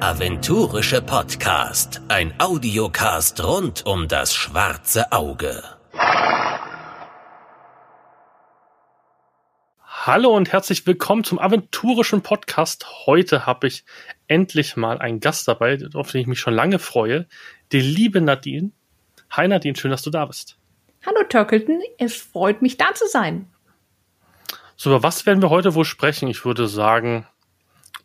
Der aventurische Podcast. Ein Audiocast rund um das schwarze Auge. Hallo und herzlich willkommen zum aventurischen Podcast. Heute habe ich endlich mal einen Gast dabei, auf den ich mich schon lange freue. Die liebe Nadine. Hi Nadine, schön, dass du da bist. Hallo Turkleton, es freut mich da zu sein. So, über was werden wir heute wohl sprechen? Ich würde sagen,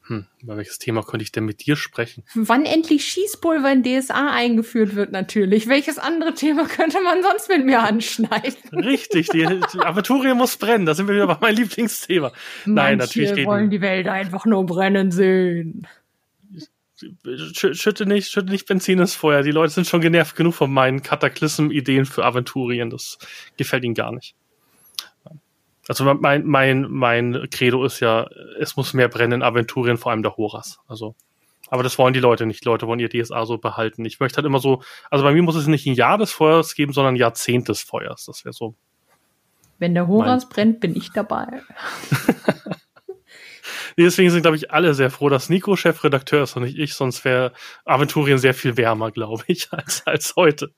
hm, über welches Thema könnte ich denn mit dir sprechen? Wann endlich Schießpulver in DSA eingeführt wird, natürlich. Welches andere Thema könnte man sonst mit mir anschneiden? Richtig, die, die Aventurie muss brennen. Da sind wir wieder bei meinem Lieblingsthema. Manche Nein, natürlich reden. wollen die Welt einfach nur brennen sehen. Schütte nicht, schütte nicht Benzin ins Feuer. Die Leute sind schon genervt genug von meinen Kataklysm-Ideen für Aventurien. Das gefällt ihnen gar nicht. Also mein, mein, mein Credo ist ja, es muss mehr brennen in Aventurien, vor allem der Horas. Also, aber das wollen die Leute nicht. Die Leute wollen ihr DSA so behalten. Ich möchte halt immer so, also bei mir muss es nicht ein Jahr des Feuers geben, sondern ein Jahrzehnt des Feuers. Das wäre so. Wenn der Horas brennt, bin ich dabei. Deswegen sind, glaube ich, alle sehr froh, dass Nico Chefredakteur ist und nicht ich, sonst wäre Aventurien sehr viel wärmer, glaube ich, als, als heute.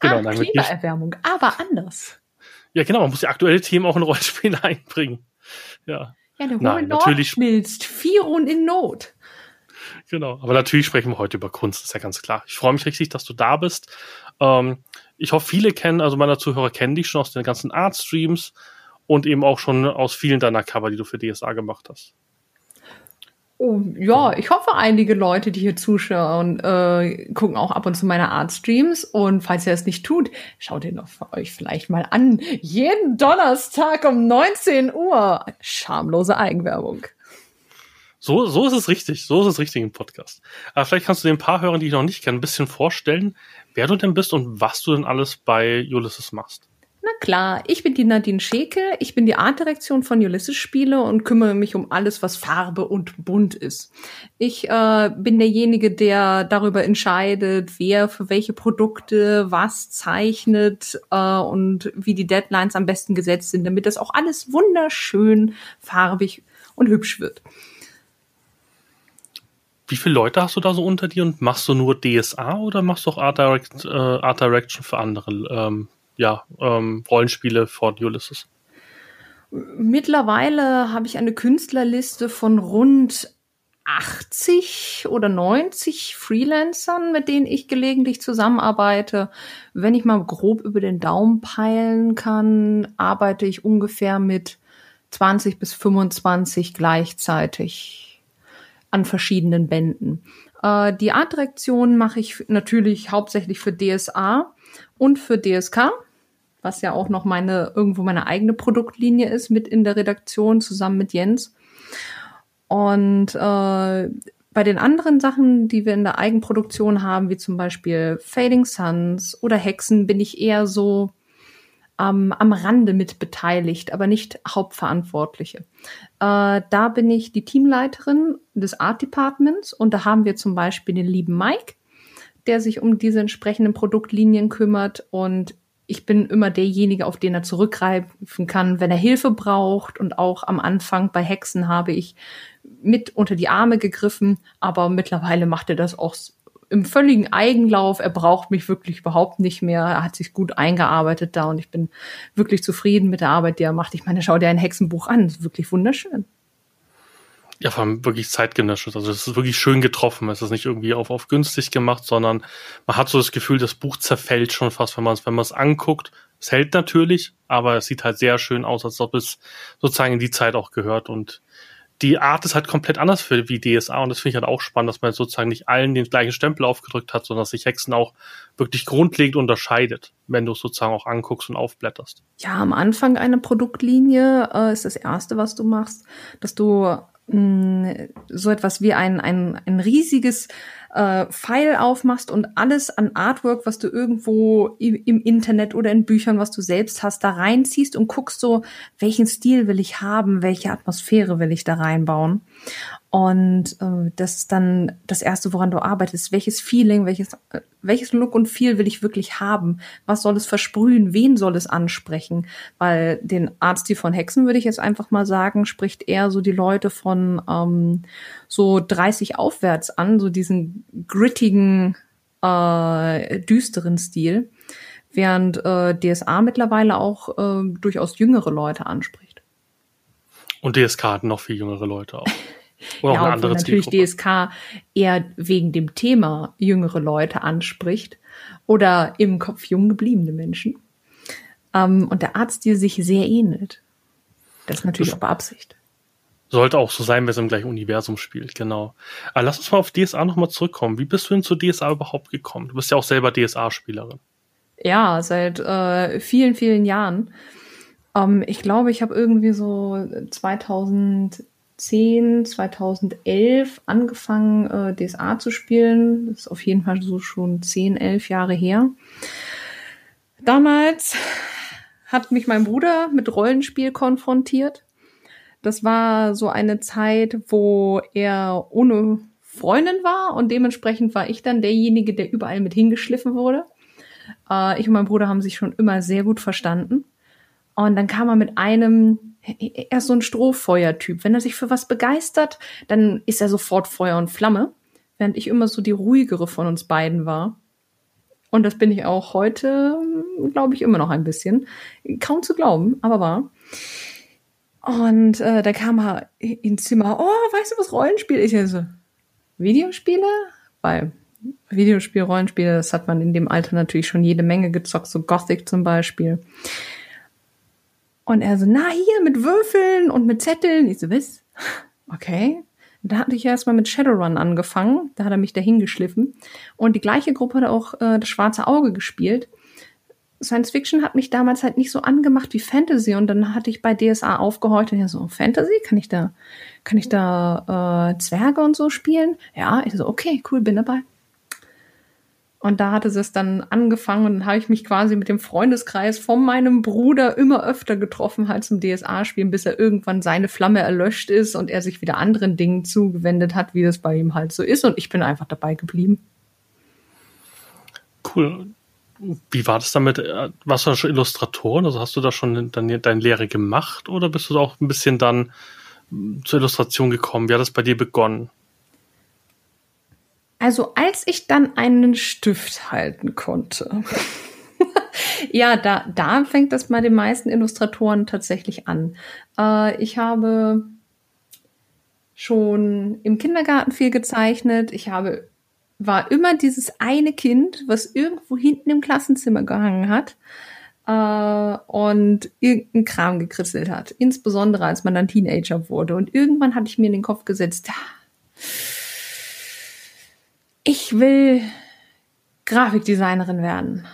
Genau, ah, Klimaerwärmung, aber anders. Ja, genau, man muss die aktuelle Themen auch in Rollenspiele einbringen. Ja. Ja, der hohe Nord natürlich schmilzt. Firon in Not. Genau, aber natürlich sprechen wir heute über Kunst, ist ja ganz klar. Ich freue mich richtig, dass du da bist. Ähm, ich hoffe, viele kennen, also meine Zuhörer kennen dich schon aus den ganzen Art-Streams und eben auch schon aus vielen deiner Cover, die du für DSA gemacht hast. Oh, ja, ich hoffe, einige Leute, die hier zuschauen, äh, gucken auch ab und zu meine Art-Streams. Und falls ihr es nicht tut, schaut ihr noch für euch vielleicht mal an. Jeden Donnerstag um 19 Uhr. Schamlose Eigenwerbung. So, so ist es richtig. So ist es richtig im Podcast. Aber vielleicht kannst du den paar Hörern, die ich noch nicht kenne, ein bisschen vorstellen, wer du denn bist und was du denn alles bei Ulysses machst. Na klar, ich bin die Nadine Scheke, ich bin die Artdirektion von Ulysses Spiele und kümmere mich um alles, was Farbe und bunt ist. Ich äh, bin derjenige, der darüber entscheidet, wer für welche Produkte was zeichnet äh, und wie die Deadlines am besten gesetzt sind, damit das auch alles wunderschön farbig und hübsch wird. Wie viele Leute hast du da so unter dir und machst du nur DSA oder machst du auch Art, Direct, äh, Art Direction für andere ähm, ja, ähm, Rollenspiele von Ulysses? Mittlerweile habe ich eine Künstlerliste von rund 80 oder 90 Freelancern, mit denen ich gelegentlich zusammenarbeite. Wenn ich mal grob über den Daumen peilen kann, arbeite ich ungefähr mit 20 bis 25 gleichzeitig an verschiedenen Bänden. Äh, die Artdirektion mache ich natürlich hauptsächlich für DSA und für DSK was ja auch noch meine, irgendwo meine eigene Produktlinie ist, mit in der Redaktion zusammen mit Jens. Und äh, bei den anderen Sachen, die wir in der Eigenproduktion haben, wie zum Beispiel Fading Suns oder Hexen, bin ich eher so ähm, am Rande mit beteiligt, aber nicht Hauptverantwortliche. Äh, da bin ich die Teamleiterin des Art Departments und da haben wir zum Beispiel den lieben Mike, der sich um diese entsprechenden Produktlinien kümmert und ich bin immer derjenige, auf den er zurückgreifen kann, wenn er Hilfe braucht. Und auch am Anfang bei Hexen habe ich mit unter die Arme gegriffen, aber mittlerweile macht er das auch im völligen Eigenlauf. Er braucht mich wirklich überhaupt nicht mehr. Er hat sich gut eingearbeitet da und ich bin wirklich zufrieden mit der Arbeit, die er macht. Ich meine, schau dir ein Hexenbuch an. Das ist wirklich wunderschön ja, vor allem wirklich zeitgenössisch. Also es ist wirklich schön getroffen. Es ist nicht irgendwie auf, auf günstig gemacht, sondern man hat so das Gefühl, das Buch zerfällt schon fast, wenn man es, wenn man es anguckt. Es hält natürlich, aber es sieht halt sehr schön aus, als ob es sozusagen in die Zeit auch gehört. Und die Art ist halt komplett anders für wie DSA und das finde ich halt auch spannend, dass man sozusagen nicht allen den gleichen Stempel aufgedrückt hat, sondern dass sich Hexen auch wirklich grundlegend unterscheidet, wenn du es sozusagen auch anguckst und aufblätterst. Ja, am Anfang einer Produktlinie äh, ist das erste, was du machst, dass du so etwas wie ein, ein, ein riesiges äh, File aufmachst und alles an Artwork, was du irgendwo im, im, Internet oder in Büchern, was du selbst hast, da reinziehst und guckst so, welchen Stil will ich haben, welche Atmosphäre will ich da reinbauen. Und äh, das ist dann das Erste, woran du arbeitest. Welches Feeling, welches, äh, welches Look und Feel will ich wirklich haben? Was soll es versprühen? Wen soll es ansprechen? Weil den Artstil von Hexen, würde ich jetzt einfach mal sagen, spricht eher so die Leute von ähm, so 30 aufwärts an, so diesen grittigen, äh, düsteren Stil. Während äh, DSA mittlerweile auch äh, durchaus jüngere Leute anspricht. Und DSK hat noch viel jüngere Leute auch. Oder ja, auch eine andere natürlich DSK eher wegen dem Thema jüngere Leute anspricht oder im Kopf jung gebliebene Menschen. Ähm, und der Arzt dir sich sehr ähnelt. Das ist natürlich das auch Beabsicht. Sollte auch so sein, wenn es im gleichen Universum spielt, genau. Aber lass uns mal auf DSA nochmal zurückkommen. Wie bist du denn zu DSA überhaupt gekommen? Du bist ja auch selber DSA-Spielerin. Ja, seit äh, vielen, vielen Jahren. Ähm, ich glaube, ich habe irgendwie so 2000 2010, 2011 angefangen, äh, DSA zu spielen. Das ist auf jeden Fall so schon 10, 11 Jahre her. Damals hat mich mein Bruder mit Rollenspiel konfrontiert. Das war so eine Zeit, wo er ohne Freundin war und dementsprechend war ich dann derjenige, der überall mit hingeschliffen wurde. Äh, ich und mein Bruder haben sich schon immer sehr gut verstanden. Und dann kam er mit einem er ist so ein Strohfeuer-Typ. Wenn er sich für was begeistert, dann ist er sofort Feuer und Flamme, während ich immer so die ruhigere von uns beiden war. Und das bin ich auch heute, glaube ich, immer noch ein bisschen. Kaum zu glauben, aber wahr. Und äh, da kam er ins Zimmer, oh, weißt du, was Rollenspiel ist? Ich so, Videospiele? Weil Videospiel, Rollenspiele, das hat man in dem Alter natürlich schon jede Menge gezockt, so Gothic zum Beispiel. Und er so, na hier mit Würfeln und mit Zetteln. Ich so, was? Okay. Da hatte ich erstmal mit Shadowrun angefangen. Da hat er mich dahin geschliffen. Und die gleiche Gruppe hat auch äh, das schwarze Auge gespielt. Science Fiction hat mich damals halt nicht so angemacht wie Fantasy und dann hatte ich bei DSA aufgehorcht und ja so Fantasy kann ich da kann ich da äh, Zwerge und so spielen ja ich so okay cool bin dabei und da hatte es dann angefangen und dann habe ich mich quasi mit dem Freundeskreis von meinem Bruder immer öfter getroffen, halt zum DSA-Spielen, bis er irgendwann seine Flamme erlöscht ist und er sich wieder anderen Dingen zugewendet hat, wie das bei ihm halt so ist. Und ich bin einfach dabei geblieben. Cool. Wie war das damit? Warst du da schon Illustratorin? Also hast du da schon deine, deine Lehre gemacht oder bist du auch ein bisschen dann zur Illustration gekommen? Wie hat das bei dir begonnen? Also als ich dann einen Stift halten konnte. ja, da, da fängt das bei den meisten Illustratoren tatsächlich an. Äh, ich habe schon im Kindergarten viel gezeichnet. Ich habe, war immer dieses eine Kind, was irgendwo hinten im Klassenzimmer gehangen hat äh, und irgendeinen Kram gekritzelt hat. Insbesondere als man dann Teenager wurde. Und irgendwann hatte ich mir in den Kopf gesetzt, ich will Grafikdesignerin werden.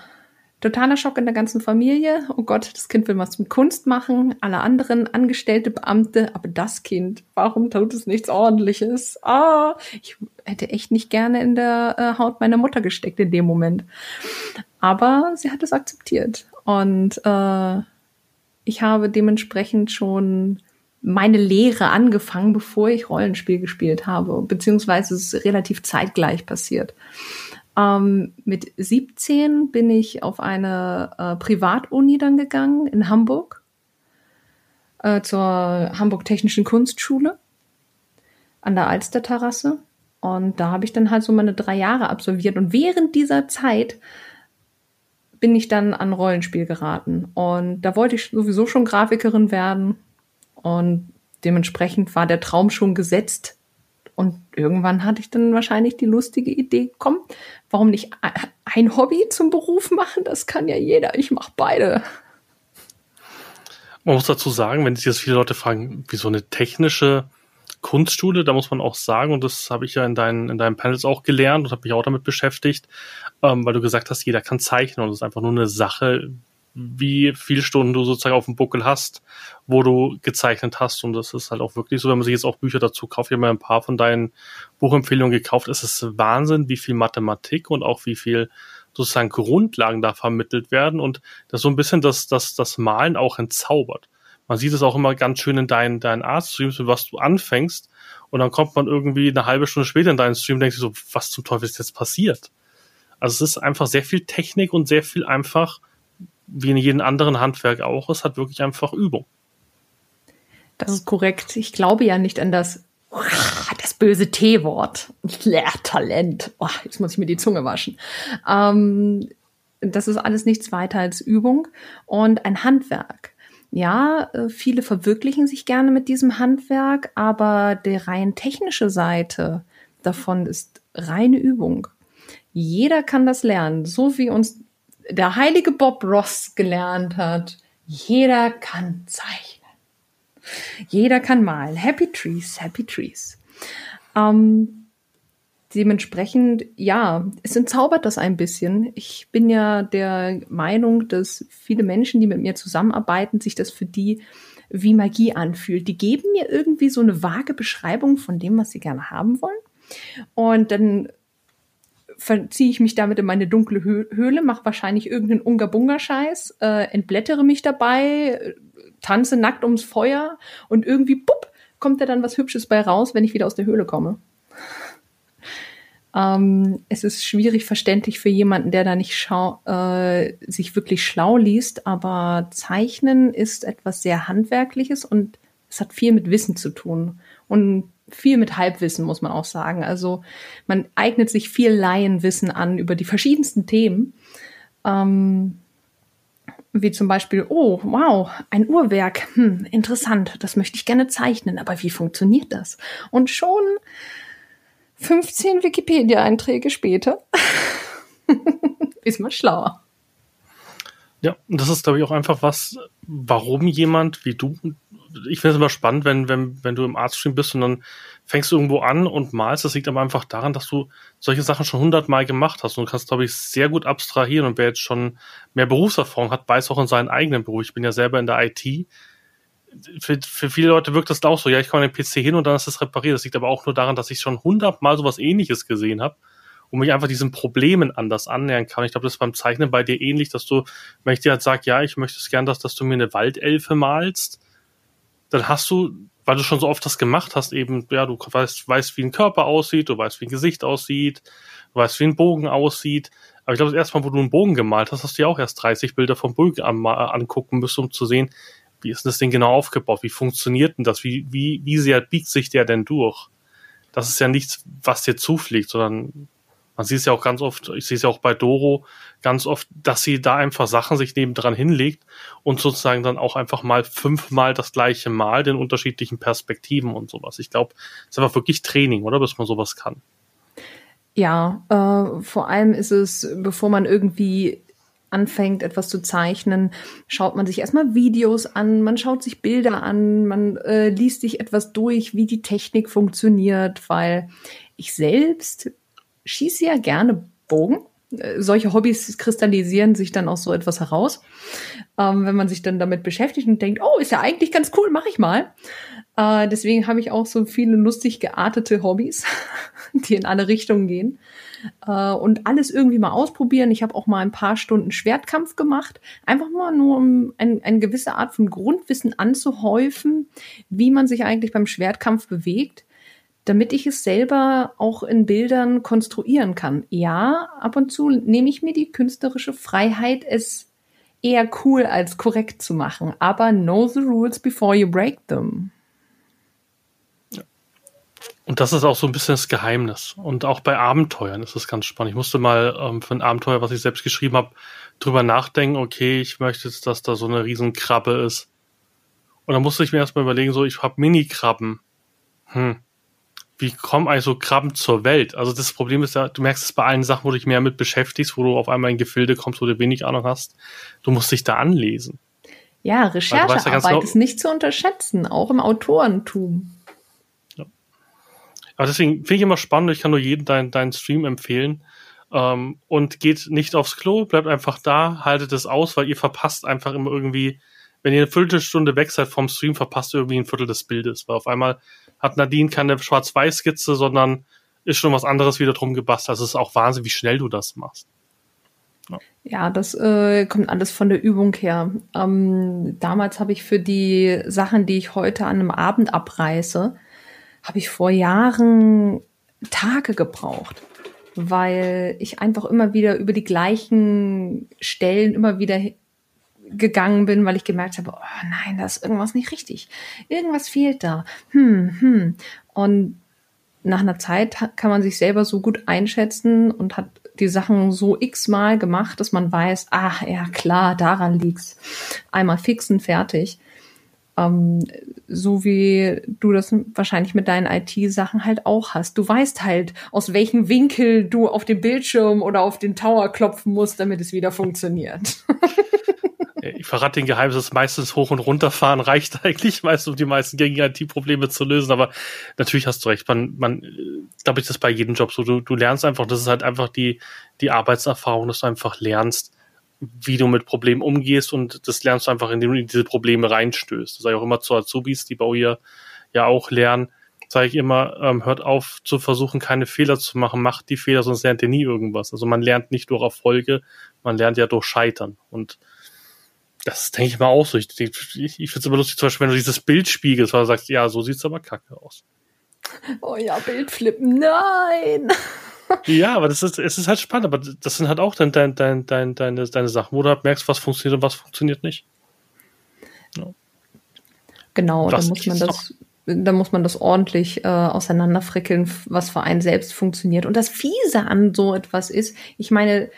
Totaler Schock in der ganzen Familie. Oh Gott, das Kind will was mit Kunst machen. Alle anderen Angestellte, Beamte, aber das Kind, warum tut es nichts Ordentliches? Ah, ich hätte echt nicht gerne in der äh, Haut meiner Mutter gesteckt in dem Moment. Aber sie hat es akzeptiert. Und äh, ich habe dementsprechend schon meine Lehre angefangen, bevor ich Rollenspiel gespielt habe, beziehungsweise es ist relativ zeitgleich passiert. Ähm, mit 17 bin ich auf eine äh, Privatuni dann gegangen in Hamburg, äh, zur Hamburg Technischen Kunstschule an der Alsterterrasse. Und da habe ich dann halt so meine drei Jahre absolviert. Und während dieser Zeit bin ich dann an Rollenspiel geraten. Und da wollte ich sowieso schon Grafikerin werden und dementsprechend war der Traum schon gesetzt. Und irgendwann hatte ich dann wahrscheinlich die lustige Idee, komm, warum nicht ein Hobby zum Beruf machen? Das kann ja jeder. Ich mache beide. Man muss dazu sagen, wenn sich jetzt viele Leute fragen, wie so eine technische Kunstschule, da muss man auch sagen, und das habe ich ja in deinen, in deinen Panels auch gelernt und habe mich auch damit beschäftigt, ähm, weil du gesagt hast, jeder kann zeichnen und das ist einfach nur eine Sache, wie viele Stunden du sozusagen auf dem Buckel hast, wo du gezeichnet hast. Und das ist halt auch wirklich so, wenn man sich jetzt auch Bücher dazu kauft, ich habe mir ein paar von deinen Buchempfehlungen gekauft, es ist Wahnsinn, wie viel Mathematik und auch wie viel sozusagen Grundlagen da vermittelt werden und das so ein bisschen das, das, das Malen auch entzaubert. man sieht es auch immer ganz schön in deinen, deinen Art-Streams, mit was du anfängst. Und dann kommt man irgendwie eine halbe Stunde später in deinen Stream und denkt sich so, was zum Teufel ist jetzt passiert? Also es ist einfach sehr viel Technik und sehr viel einfach, wie in jedem anderen Handwerk auch, es hat wirklich einfach Übung. Das ist korrekt. Ich glaube ja nicht an das, das böse T-Wort. Lehrtalent. Oh, jetzt muss ich mir die Zunge waschen. Ähm, das ist alles nichts weiter als Übung und ein Handwerk. Ja, äh, viele verwirklichen sich gerne mit diesem Handwerk, aber die rein technische Seite davon ist reine Übung. Jeder kann das lernen, so wie uns der heilige Bob Ross gelernt hat. Jeder kann zeichnen. Jeder kann malen. Happy Trees, Happy Trees. Ähm, dementsprechend, ja, es entzaubert das ein bisschen. Ich bin ja der Meinung, dass viele Menschen, die mit mir zusammenarbeiten, sich das für die wie Magie anfühlt. Die geben mir irgendwie so eine vage Beschreibung von dem, was sie gerne haben wollen. Und dann verziehe ich mich damit in meine dunkle Höhle, mache wahrscheinlich irgendeinen Unga-Bunga-Scheiß, äh, entblättere mich dabei, tanze nackt ums Feuer und irgendwie, pupp, kommt da dann was Hübsches bei raus, wenn ich wieder aus der Höhle komme. Ähm, es ist schwierig verständlich für jemanden, der da nicht schau äh, sich wirklich schlau liest, aber Zeichnen ist etwas sehr Handwerkliches und es hat viel mit Wissen zu tun und viel mit Halbwissen, muss man auch sagen. Also man eignet sich viel Laienwissen an über die verschiedensten Themen. Ähm, wie zum Beispiel, oh, wow, ein Uhrwerk, hm, interessant, das möchte ich gerne zeichnen, aber wie funktioniert das? Und schon 15 Wikipedia-Einträge später ist man schlauer. Ja, und das ist, glaube ich, auch einfach was, warum jemand wie du, ich finde es immer spannend, wenn, wenn, wenn du im Artstream bist und dann fängst du irgendwo an und malst. Das liegt aber einfach daran, dass du solche Sachen schon hundertmal gemacht hast und kannst, glaube ich, sehr gut abstrahieren und wer jetzt schon mehr Berufserfahrung hat, weiß auch in seinen eigenen Beruf. Ich bin ja selber in der IT für, für viele Leute wirkt das auch so, ja, ich komme an den PC hin und dann ist es repariert. Das liegt aber auch nur daran, dass ich schon hundertmal sowas ähnliches gesehen habe und mich einfach diesen Problemen anders annähern kann. Ich glaube, das ist beim Zeichnen bei dir ähnlich, dass du, wenn ich dir halt sage, ja, ich möchte es gern, dass, dass du mir eine Waldelfe malst, dann hast du, weil du schon so oft das gemacht hast, eben, ja, du weißt, weißt, wie ein Körper aussieht, du weißt, wie ein Gesicht aussieht, du weißt, wie ein Bogen aussieht. Aber ich glaube, das erste Mal, wo du einen Bogen gemalt hast, hast du ja auch erst 30 Bilder vom Bogen angucken müssen, um zu sehen, wie ist das Ding genau aufgebaut? Wie funktioniert denn das? Wie, wie, wie sehr biegt sich der denn durch? Das ist ja nichts, was dir zufliegt, sondern man sieht es ja auch ganz oft, ich sehe es ja auch bei Doro ganz oft, dass sie da einfach Sachen sich nebendran hinlegt und sozusagen dann auch einfach mal fünfmal das gleiche Mal den unterschiedlichen Perspektiven und sowas. Ich glaube, es ist einfach wirklich Training, oder, bis man sowas kann. Ja, äh, vor allem ist es, bevor man irgendwie anfängt, etwas zu zeichnen, schaut man sich erstmal Videos an, man schaut sich Bilder an, man äh, liest sich etwas durch, wie die Technik funktioniert, weil ich selbst schieße ja gerne Bogen. Äh, solche Hobbys kristallisieren sich dann aus so etwas heraus. Ähm, wenn man sich dann damit beschäftigt und denkt, oh, ist ja eigentlich ganz cool, mache ich mal. Äh, deswegen habe ich auch so viele lustig geartete Hobbys, die in alle Richtungen gehen äh, und alles irgendwie mal ausprobieren. Ich habe auch mal ein paar Stunden Schwertkampf gemacht, einfach mal nur um ein, eine gewisse Art von Grundwissen anzuhäufen, wie man sich eigentlich beim Schwertkampf bewegt, damit ich es selber auch in Bildern konstruieren kann. Ja, ab und zu nehme ich mir die künstlerische Freiheit, es eher cool als korrekt zu machen, aber know the rules before you break them. Und das ist auch so ein bisschen das Geheimnis. Und auch bei Abenteuern ist es ganz spannend. Ich musste mal ähm, für ein Abenteuer, was ich selbst geschrieben habe, drüber nachdenken, okay, ich möchte jetzt, dass da so eine Riesenkrabbe ist. Und dann musste ich mir erstmal überlegen, so, ich habe Mini-Krabben. Hm. Wie kommen also Krabben zur Welt? Also das Problem ist ja, du merkst es bei allen Sachen, wo du dich mehr mit beschäftigst, wo du auf einmal in Gefilde kommst, wo du wenig Ahnung hast. Du musst dich da anlesen. Ja, Recherchearbeit ja genau, ist nicht zu unterschätzen, auch im Autorentum. Aber deswegen finde ich immer spannend, ich kann nur jedem deinen dein Stream empfehlen. Ähm, und geht nicht aufs Klo, bleibt einfach da, haltet es aus, weil ihr verpasst einfach immer irgendwie, wenn ihr eine Viertelstunde weg seid vom Stream, verpasst ihr irgendwie ein Viertel des Bildes, weil auf einmal hat Nadine keine Schwarz-Weiß-Skizze, sondern ist schon was anderes wieder drum gebastelt. Also es ist auch Wahnsinn, wie schnell du das machst. Ja, ja das äh, kommt alles von der Übung her. Ähm, damals habe ich für die Sachen, die ich heute an einem Abend abreiße, habe ich vor Jahren Tage gebraucht, weil ich einfach immer wieder über die gleichen Stellen immer wieder gegangen bin, weil ich gemerkt habe, oh nein, da ist irgendwas nicht richtig. Irgendwas fehlt da. Hm, hm. Und nach einer Zeit kann man sich selber so gut einschätzen und hat die Sachen so x-mal gemacht, dass man weiß, ah, ja klar, daran liegt's. Einmal fixen, fertig. Ähm, so wie du das wahrscheinlich mit deinen IT-Sachen halt auch hast. Du weißt halt, aus welchem Winkel du auf den Bildschirm oder auf den Tower klopfen musst, damit es wieder funktioniert. ich verrate den Geheimnis, dass meistens hoch und runterfahren reicht eigentlich meist, um die meisten gängigen IT-Probleme zu lösen. Aber natürlich hast du recht. Man, man, glaube ich, das bei jedem Job so. Du, du lernst einfach, das ist halt einfach die, die Arbeitserfahrung, dass du einfach lernst, wie du mit Problemen umgehst und das lernst du einfach, indem du in diese Probleme reinstößt. Das sage ich auch immer zu Azubis, die bei ihr ja auch lernen, sage ich immer, ähm, hört auf zu versuchen, keine Fehler zu machen, macht die Fehler, sonst lernt ihr nie irgendwas. Also man lernt nicht durch Erfolge, man lernt ja durch Scheitern. Und das denke ich mal auch so. Ich, ich, ich finde es immer lustig, zum Beispiel, wenn du dieses Bild spiegelst, weil du sagst, ja, so sieht's aber kacke aus. Oh ja, Bildflippen, nein! ja, aber das ist, es ist halt spannend, aber das sind halt auch dein, dein, dein, dein, deine, deine Sachen, wo du halt merkst, was funktioniert und was funktioniert nicht. Ja. Genau, da muss man das, da muss man das ordentlich äh, auseinanderfrickeln, was für einen selbst funktioniert. Und das Fiese an so etwas ist, ich meine,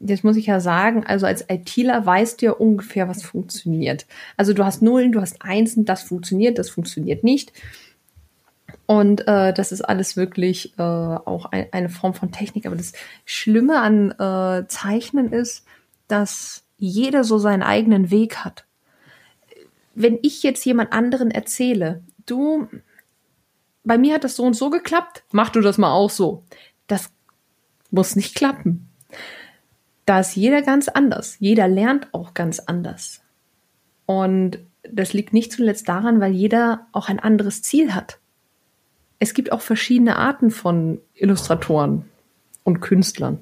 jetzt muss ich ja sagen, also als ITler weißt du ja ungefähr, was funktioniert. Also du hast Nullen, du hast Einsen, das funktioniert, das funktioniert nicht. Und äh, das ist alles wirklich äh, auch ein, eine Form von Technik. Aber das Schlimme an äh, Zeichnen ist, dass jeder so seinen eigenen Weg hat. Wenn ich jetzt jemand anderen erzähle, du, bei mir hat das so und so geklappt, mach du das mal auch so. Das muss nicht klappen da ist jeder ganz anders. Jeder lernt auch ganz anders. Und das liegt nicht zuletzt daran, weil jeder auch ein anderes Ziel hat. Es gibt auch verschiedene Arten von Illustratoren und Künstlern.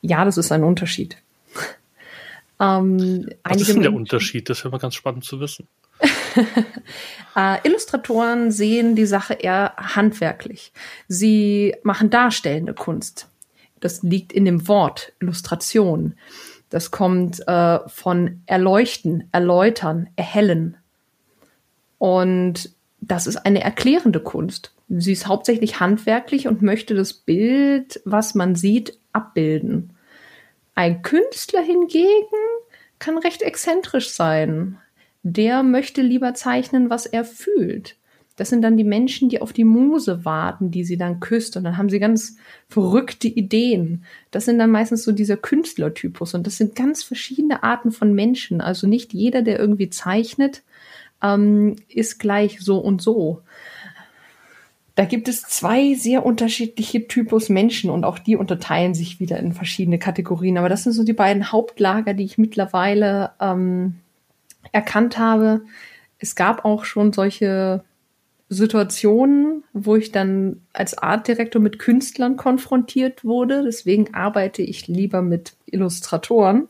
Ja, das ist ein Unterschied. ähm, Was ist denn der Unterschied? Das wäre mal ganz spannend zu wissen. äh, Illustratoren sehen die Sache eher handwerklich. Sie machen darstellende Kunst. Das liegt in dem Wort Illustration. Das kommt äh, von erleuchten, erläutern, erhellen. Und das ist eine erklärende Kunst. Sie ist hauptsächlich handwerklich und möchte das Bild, was man sieht, abbilden. Ein Künstler hingegen kann recht exzentrisch sein. Der möchte lieber zeichnen, was er fühlt. Das sind dann die Menschen, die auf die Muse warten, die sie dann küsst. Und dann haben sie ganz verrückte Ideen. Das sind dann meistens so dieser Künstlertypus. Und das sind ganz verschiedene Arten von Menschen. Also nicht jeder, der irgendwie zeichnet, ähm, ist gleich so und so. Da gibt es zwei sehr unterschiedliche Typus Menschen und auch die unterteilen sich wieder in verschiedene Kategorien. Aber das sind so die beiden Hauptlager, die ich mittlerweile ähm, erkannt habe. Es gab auch schon solche Situationen, wo ich dann als Artdirektor mit Künstlern konfrontiert wurde. Deswegen arbeite ich lieber mit Illustratoren,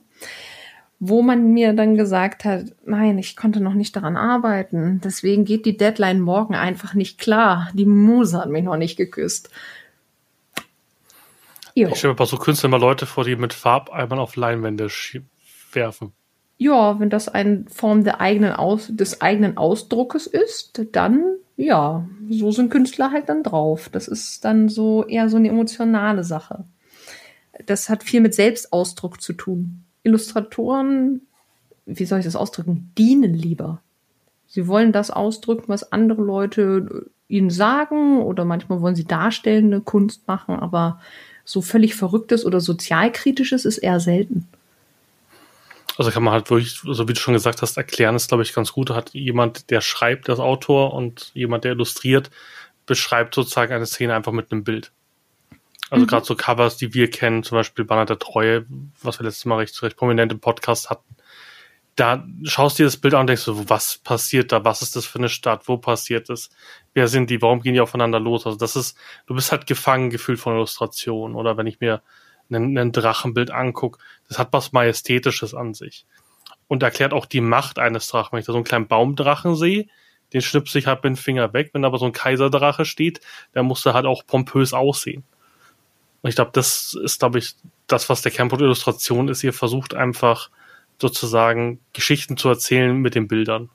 wo man mir dann gesagt hat, nein, ich konnte noch nicht daran arbeiten. Deswegen geht die Deadline morgen einfach nicht klar. Die Muse hat mich noch nicht geküsst. Jo. Ich stelle mir bei so Künstlern mal Leute vor, die mit Farbeimern auf Leinwände werfen. Ja, wenn das eine Form eigenen des eigenen Ausdruckes ist, dann ja, so sind Künstler halt dann drauf. Das ist dann so eher so eine emotionale Sache. Das hat viel mit Selbstausdruck zu tun. Illustratoren, wie soll ich das ausdrücken, dienen lieber. Sie wollen das ausdrücken, was andere Leute ihnen sagen oder manchmal wollen sie darstellende Kunst machen, aber so völlig verrücktes oder sozialkritisches ist eher selten. Also kann man halt wirklich, so wie du schon gesagt hast, erklären ist, glaube ich, ganz gut. Hat jemand, der schreibt, das Autor und jemand, der illustriert, beschreibt sozusagen eine Szene einfach mit einem Bild. Also mhm. gerade so Covers, die wir kennen, zum Beispiel Banner der Treue, was wir letztes Mal recht, recht prominent im Podcast hatten. Da schaust du dir das Bild an und denkst so, was passiert da? Was ist das für eine Stadt? Wo passiert das? Wer sind die? Warum gehen die aufeinander los? Also das ist, du bist halt gefangen gefühlt von Illustration. Oder wenn ich mir ein, ein Drachenbild angucke, das hat was Majestätisches an sich. Und erklärt auch die Macht eines Drachen. Wenn ich da so einen kleinen Baumdrachen sehe, den schnipse ich halt mit dem Finger weg. Wenn aber so ein Kaiserdrache steht, dann muss er halt auch pompös aussehen. Und ich glaube, das ist, glaube ich, das, was der Kernpunkt Illustration ist. Ihr versucht einfach sozusagen Geschichten zu erzählen mit den Bildern.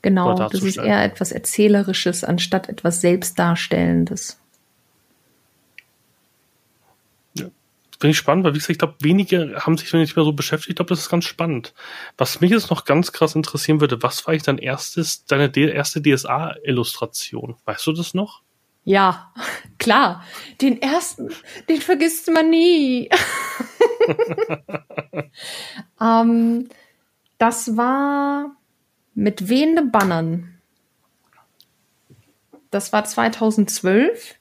Genau, das ist eher etwas Erzählerisches anstatt etwas Selbstdarstellendes. Finde ich spannend, weil wie gesagt, ich glaube, wenige haben sich nicht mehr so beschäftigt. Ich glaube, das ist ganz spannend. Was mich jetzt noch ganz krass interessieren würde, was war eigentlich dein erstes, deine erste DSA-Illustration? Weißt du das noch? Ja, klar. Den ersten, den vergisst man nie. ähm, das war mit wehenden Bannern. Das war 2012.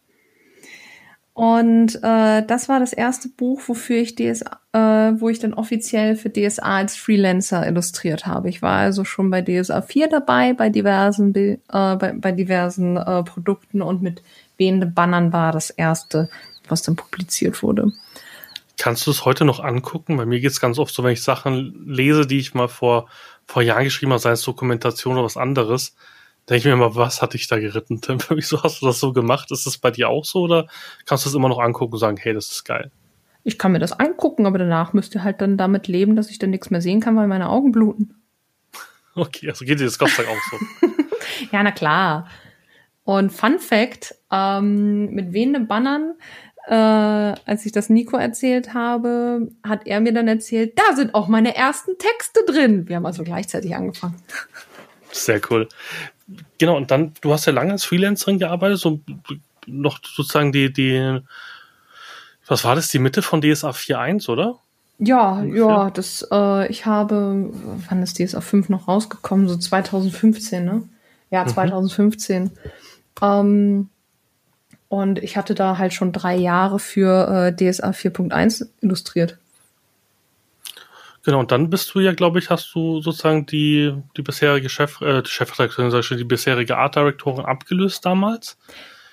Und äh, das war das erste Buch, wofür ich DSA, äh, wo ich dann offiziell für DSA als Freelancer illustriert habe. Ich war also schon bei DSA 4 dabei, bei diversen, äh, bei, bei diversen äh, Produkten und mit wehenden Bannern war das erste, was dann publiziert wurde. Kannst du es heute noch angucken? Bei mir geht es ganz oft so, wenn ich Sachen lese, die ich mal vor, vor Jahren geschrieben habe, sei es Dokumentation oder was anderes, denke ich mir immer, was hatte ich da geritten, Tim? Wieso hast du das so gemacht? Ist das bei dir auch so oder kannst du es immer noch angucken und sagen, hey, das ist geil? Ich kann mir das angucken, aber danach müsst ihr halt dann damit leben, dass ich dann nichts mehr sehen kann, weil meine Augen bluten. Okay, also geht dir das Gott sei Dank auch so. ja, na klar. Und Fun Fact, ähm, mit wehenden Bannern äh, als ich das Nico erzählt habe, hat er mir dann erzählt, da sind auch meine ersten Texte drin. Wir haben also gleichzeitig angefangen. Sehr cool. Genau, und dann, du hast ja lange als Freelancerin gearbeitet, so noch sozusagen die, die, was war das, die Mitte von DSA 4.1, oder? Ja, Ungefähr. ja, das, äh, ich habe, wann ist DSA 5 noch rausgekommen? So 2015, ne? Ja, 2015. Mhm. Ähm, und ich hatte da halt schon drei Jahre für äh, DSA 4.1 illustriert. Genau, und dann bist du ja, glaube ich, hast du sozusagen die, die bisherige Chef, äh, die Chefredakteurin, sag ich schon, die bisherige Art Directorin abgelöst damals?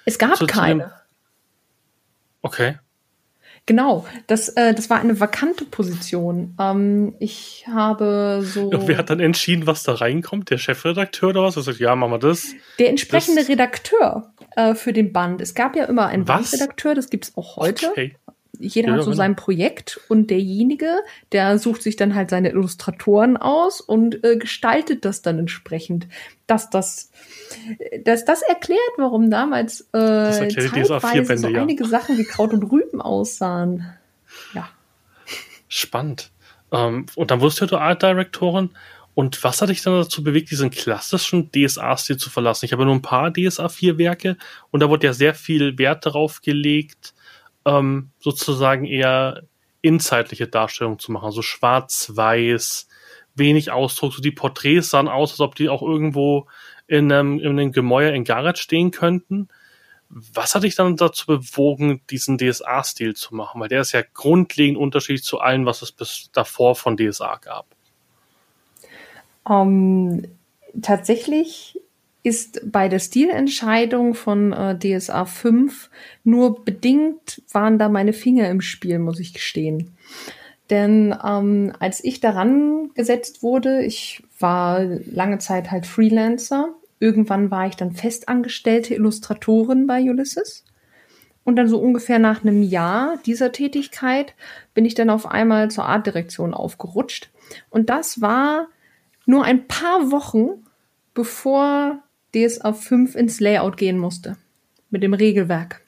Es gab Zu keine. Okay. Genau, das, äh, das war eine vakante Position. Ähm, ich habe so. Und wer hat dann entschieden, was da reinkommt? Der Chefredakteur oder was? Er sagt, ja, machen wir das. Der entsprechende das. Redakteur äh, für den Band. Es gab ja immer einen was? Bandredakteur, das gibt's auch heute. Okay jeder ja, hat so genau. sein Projekt und derjenige, der sucht sich dann halt seine Illustratoren aus und äh, gestaltet das dann entsprechend, dass das, dass das erklärt, warum damals äh, zeitweise so ja. einige Sachen wie Kraut und Rüben aussahen. Ja. Spannend. Ähm, und dann wurdest du Art Directorin. Und was hat dich dann dazu bewegt, diesen klassischen DSA-Stil zu verlassen? Ich habe nur ein paar DSA 4 Werke und da wurde ja sehr viel Wert darauf gelegt, ähm, sozusagen eher inzeitliche Darstellung zu machen, so schwarz-weiß, wenig Ausdruck, so die Porträts sahen aus, als ob die auch irgendwo in einem, in einem Gemäuer in Garrett stehen könnten. Was hat dich dann dazu bewogen, diesen DSA-Stil zu machen? Weil der ist ja grundlegend unterschiedlich zu allen, was es bis davor von DSA gab. Um, ähm, tatsächlich ist bei der Stilentscheidung von äh, DSA 5 nur bedingt waren da meine Finger im Spiel, muss ich gestehen. Denn ähm, als ich daran gesetzt wurde, ich war lange Zeit halt Freelancer. Irgendwann war ich dann festangestellte Illustratorin bei Ulysses. Und dann so ungefähr nach einem Jahr dieser Tätigkeit bin ich dann auf einmal zur Artdirektion aufgerutscht. Und das war nur ein paar Wochen, bevor DSA 5 ins Layout gehen musste. Mit dem Regelwerk.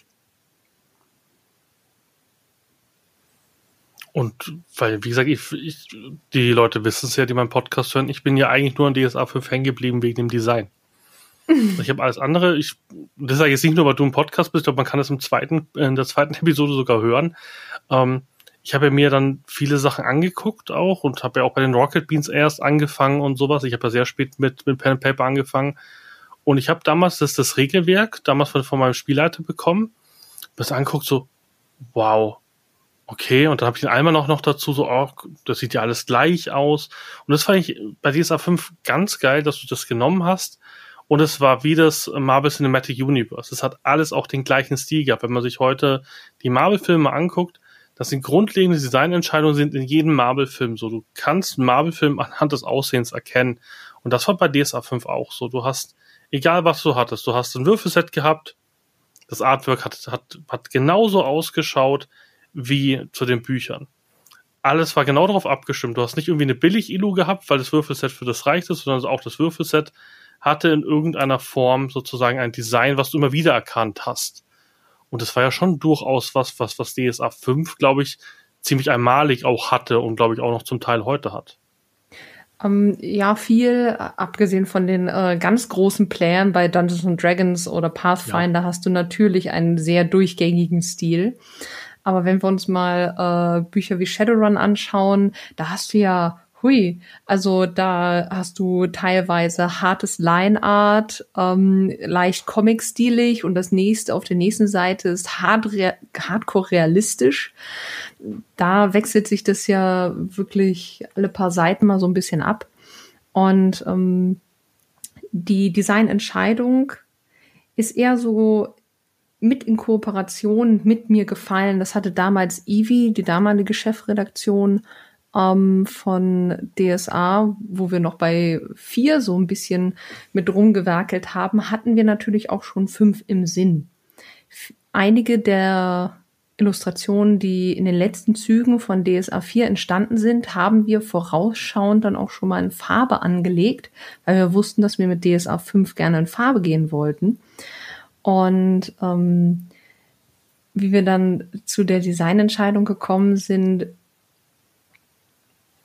Und weil, wie gesagt, ich, ich, die Leute wissen es ja, die meinen Podcast hören, ich bin ja eigentlich nur an DSA 5 hängen geblieben wegen dem Design. ich habe alles andere, ich, das sage ich jetzt nicht nur, weil du ein Podcast bist, glaube, man kann das im zweiten, in der zweiten Episode sogar hören. Ähm, ich habe ja mir dann viele Sachen angeguckt auch und habe ja auch bei den Rocket Beans erst angefangen und sowas. Ich habe ja sehr spät mit, mit Pen and Paper angefangen und ich habe damals das, das Regelwerk, damals von, von meinem Spielleiter bekommen, das anguckt, so, wow, okay. Und dann habe ich den einmal noch, noch dazu, so, oh, das sieht ja alles gleich aus. Und das fand ich bei DSA 5 ganz geil, dass du das genommen hast. Und es war wie das Marvel Cinematic Universe. Es hat alles auch den gleichen Stil gehabt. Wenn man sich heute die Marvel-Filme anguckt, das sind grundlegende Designentscheidungen sind in jedem Marvel-Film so. Du kannst einen Marvel-Film anhand des Aussehens erkennen. Und das war bei DSA 5 auch so. Du hast, egal was du hattest, du hast ein Würfelset gehabt, das Artwork hat, hat, hat genauso ausgeschaut wie zu den Büchern. Alles war genau darauf abgestimmt. Du hast nicht irgendwie eine Billig-Ilu gehabt, weil das Würfelset für das reichte, sondern auch das Würfelset hatte in irgendeiner Form sozusagen ein Design, was du immer wieder erkannt hast. Und das war ja schon durchaus was, was, was DSA 5, glaube ich, ziemlich einmalig auch hatte und glaube ich auch noch zum Teil heute hat. Ähm, ja, viel, abgesehen von den äh, ganz großen Playern bei Dungeons and Dragons oder Pathfinder, ja. hast du natürlich einen sehr durchgängigen Stil. Aber wenn wir uns mal äh, Bücher wie Shadowrun anschauen, da hast du ja Hui, also da hast du teilweise hartes Line-Art, ähm, leicht comic-stilig und das nächste auf der nächsten Seite ist rea hardcore realistisch. Da wechselt sich das ja wirklich alle paar Seiten mal so ein bisschen ab. Und ähm, die Designentscheidung ist eher so mit in Kooperation mit mir gefallen. Das hatte damals Ivy, die damalige Chefredaktion, ähm, von DSA, wo wir noch bei vier so ein bisschen mit rumgewerkelt haben, hatten wir natürlich auch schon fünf im Sinn. Einige der Illustrationen, die in den letzten Zügen von DSA 4 entstanden sind, haben wir vorausschauend dann auch schon mal in Farbe angelegt, weil wir wussten, dass wir mit DSA 5 gerne in Farbe gehen wollten. Und ähm, wie wir dann zu der Designentscheidung gekommen sind,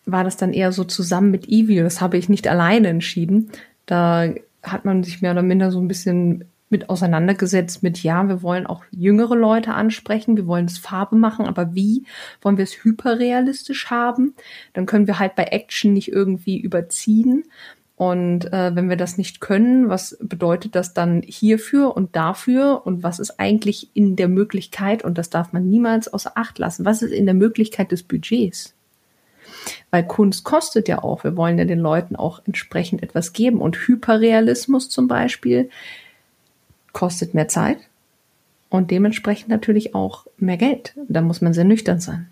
war das dann eher so zusammen mit Evil. Das habe ich nicht alleine entschieden. Da hat man sich mehr oder minder so ein bisschen mit auseinandergesetzt mit, ja, wir wollen auch jüngere Leute ansprechen, wir wollen es Farbe machen, aber wie wollen wir es hyperrealistisch haben? Dann können wir halt bei Action nicht irgendwie überziehen. Und äh, wenn wir das nicht können, was bedeutet das dann hierfür und dafür? Und was ist eigentlich in der Möglichkeit, und das darf man niemals außer Acht lassen, was ist in der Möglichkeit des Budgets? Weil Kunst kostet ja auch. Wir wollen ja den Leuten auch entsprechend etwas geben. Und Hyperrealismus zum Beispiel kostet mehr Zeit und dementsprechend natürlich auch mehr Geld. Da muss man sehr nüchtern sein.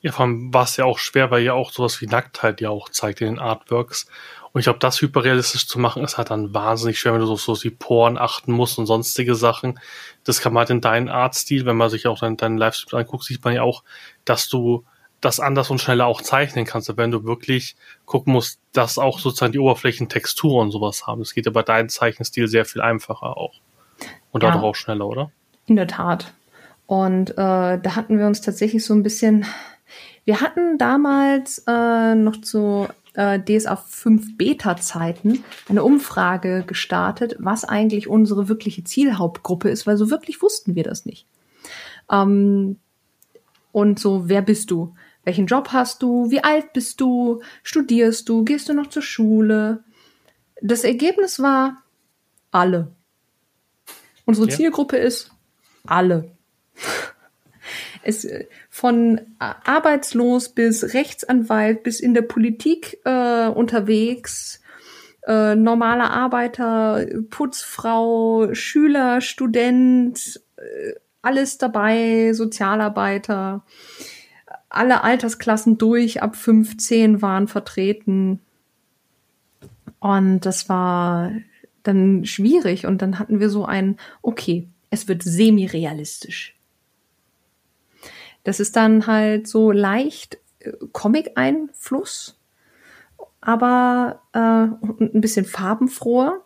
Ja, vor allem war es ja auch schwer, weil ja auch sowas wie Nacktheit ja auch zeigt in den Artworks. Und ich glaube, das hyperrealistisch zu machen, ist halt dann wahnsinnig schwer, wenn du so, so die Poren achten musst und sonstige Sachen. Das kann man halt in deinen Artstil, wenn man sich auch deinen, deinen Livestream anguckt, sieht man ja auch, dass du das anders und schneller auch zeichnen kannst, wenn du wirklich gucken musst, dass auch sozusagen die Oberflächen Textur und sowas haben. Das geht ja bei deinem Zeichenstil sehr viel einfacher auch. Und dadurch ja, auch schneller, oder? In der Tat. Und äh, da hatten wir uns tatsächlich so ein bisschen. Wir hatten damals äh, noch zu äh, DSA 5 Beta-Zeiten eine Umfrage gestartet, was eigentlich unsere wirkliche Zielhauptgruppe ist, weil so wirklich wussten wir das nicht. Ähm, und so, wer bist du? Welchen Job hast du? Wie alt bist du? Studierst du? Gehst du noch zur Schule? Das Ergebnis war alle. Unsere ja. Zielgruppe ist alle. Es, von arbeitslos bis Rechtsanwalt bis in der Politik äh, unterwegs, äh, normaler Arbeiter, Putzfrau, Schüler, Student, äh, alles dabei, Sozialarbeiter alle Altersklassen durch, ab 15 waren vertreten. Und das war dann schwierig. Und dann hatten wir so ein, okay, es wird semi-realistisch. Das ist dann halt so leicht äh, Comic-Einfluss, aber äh, ein bisschen farbenfroher,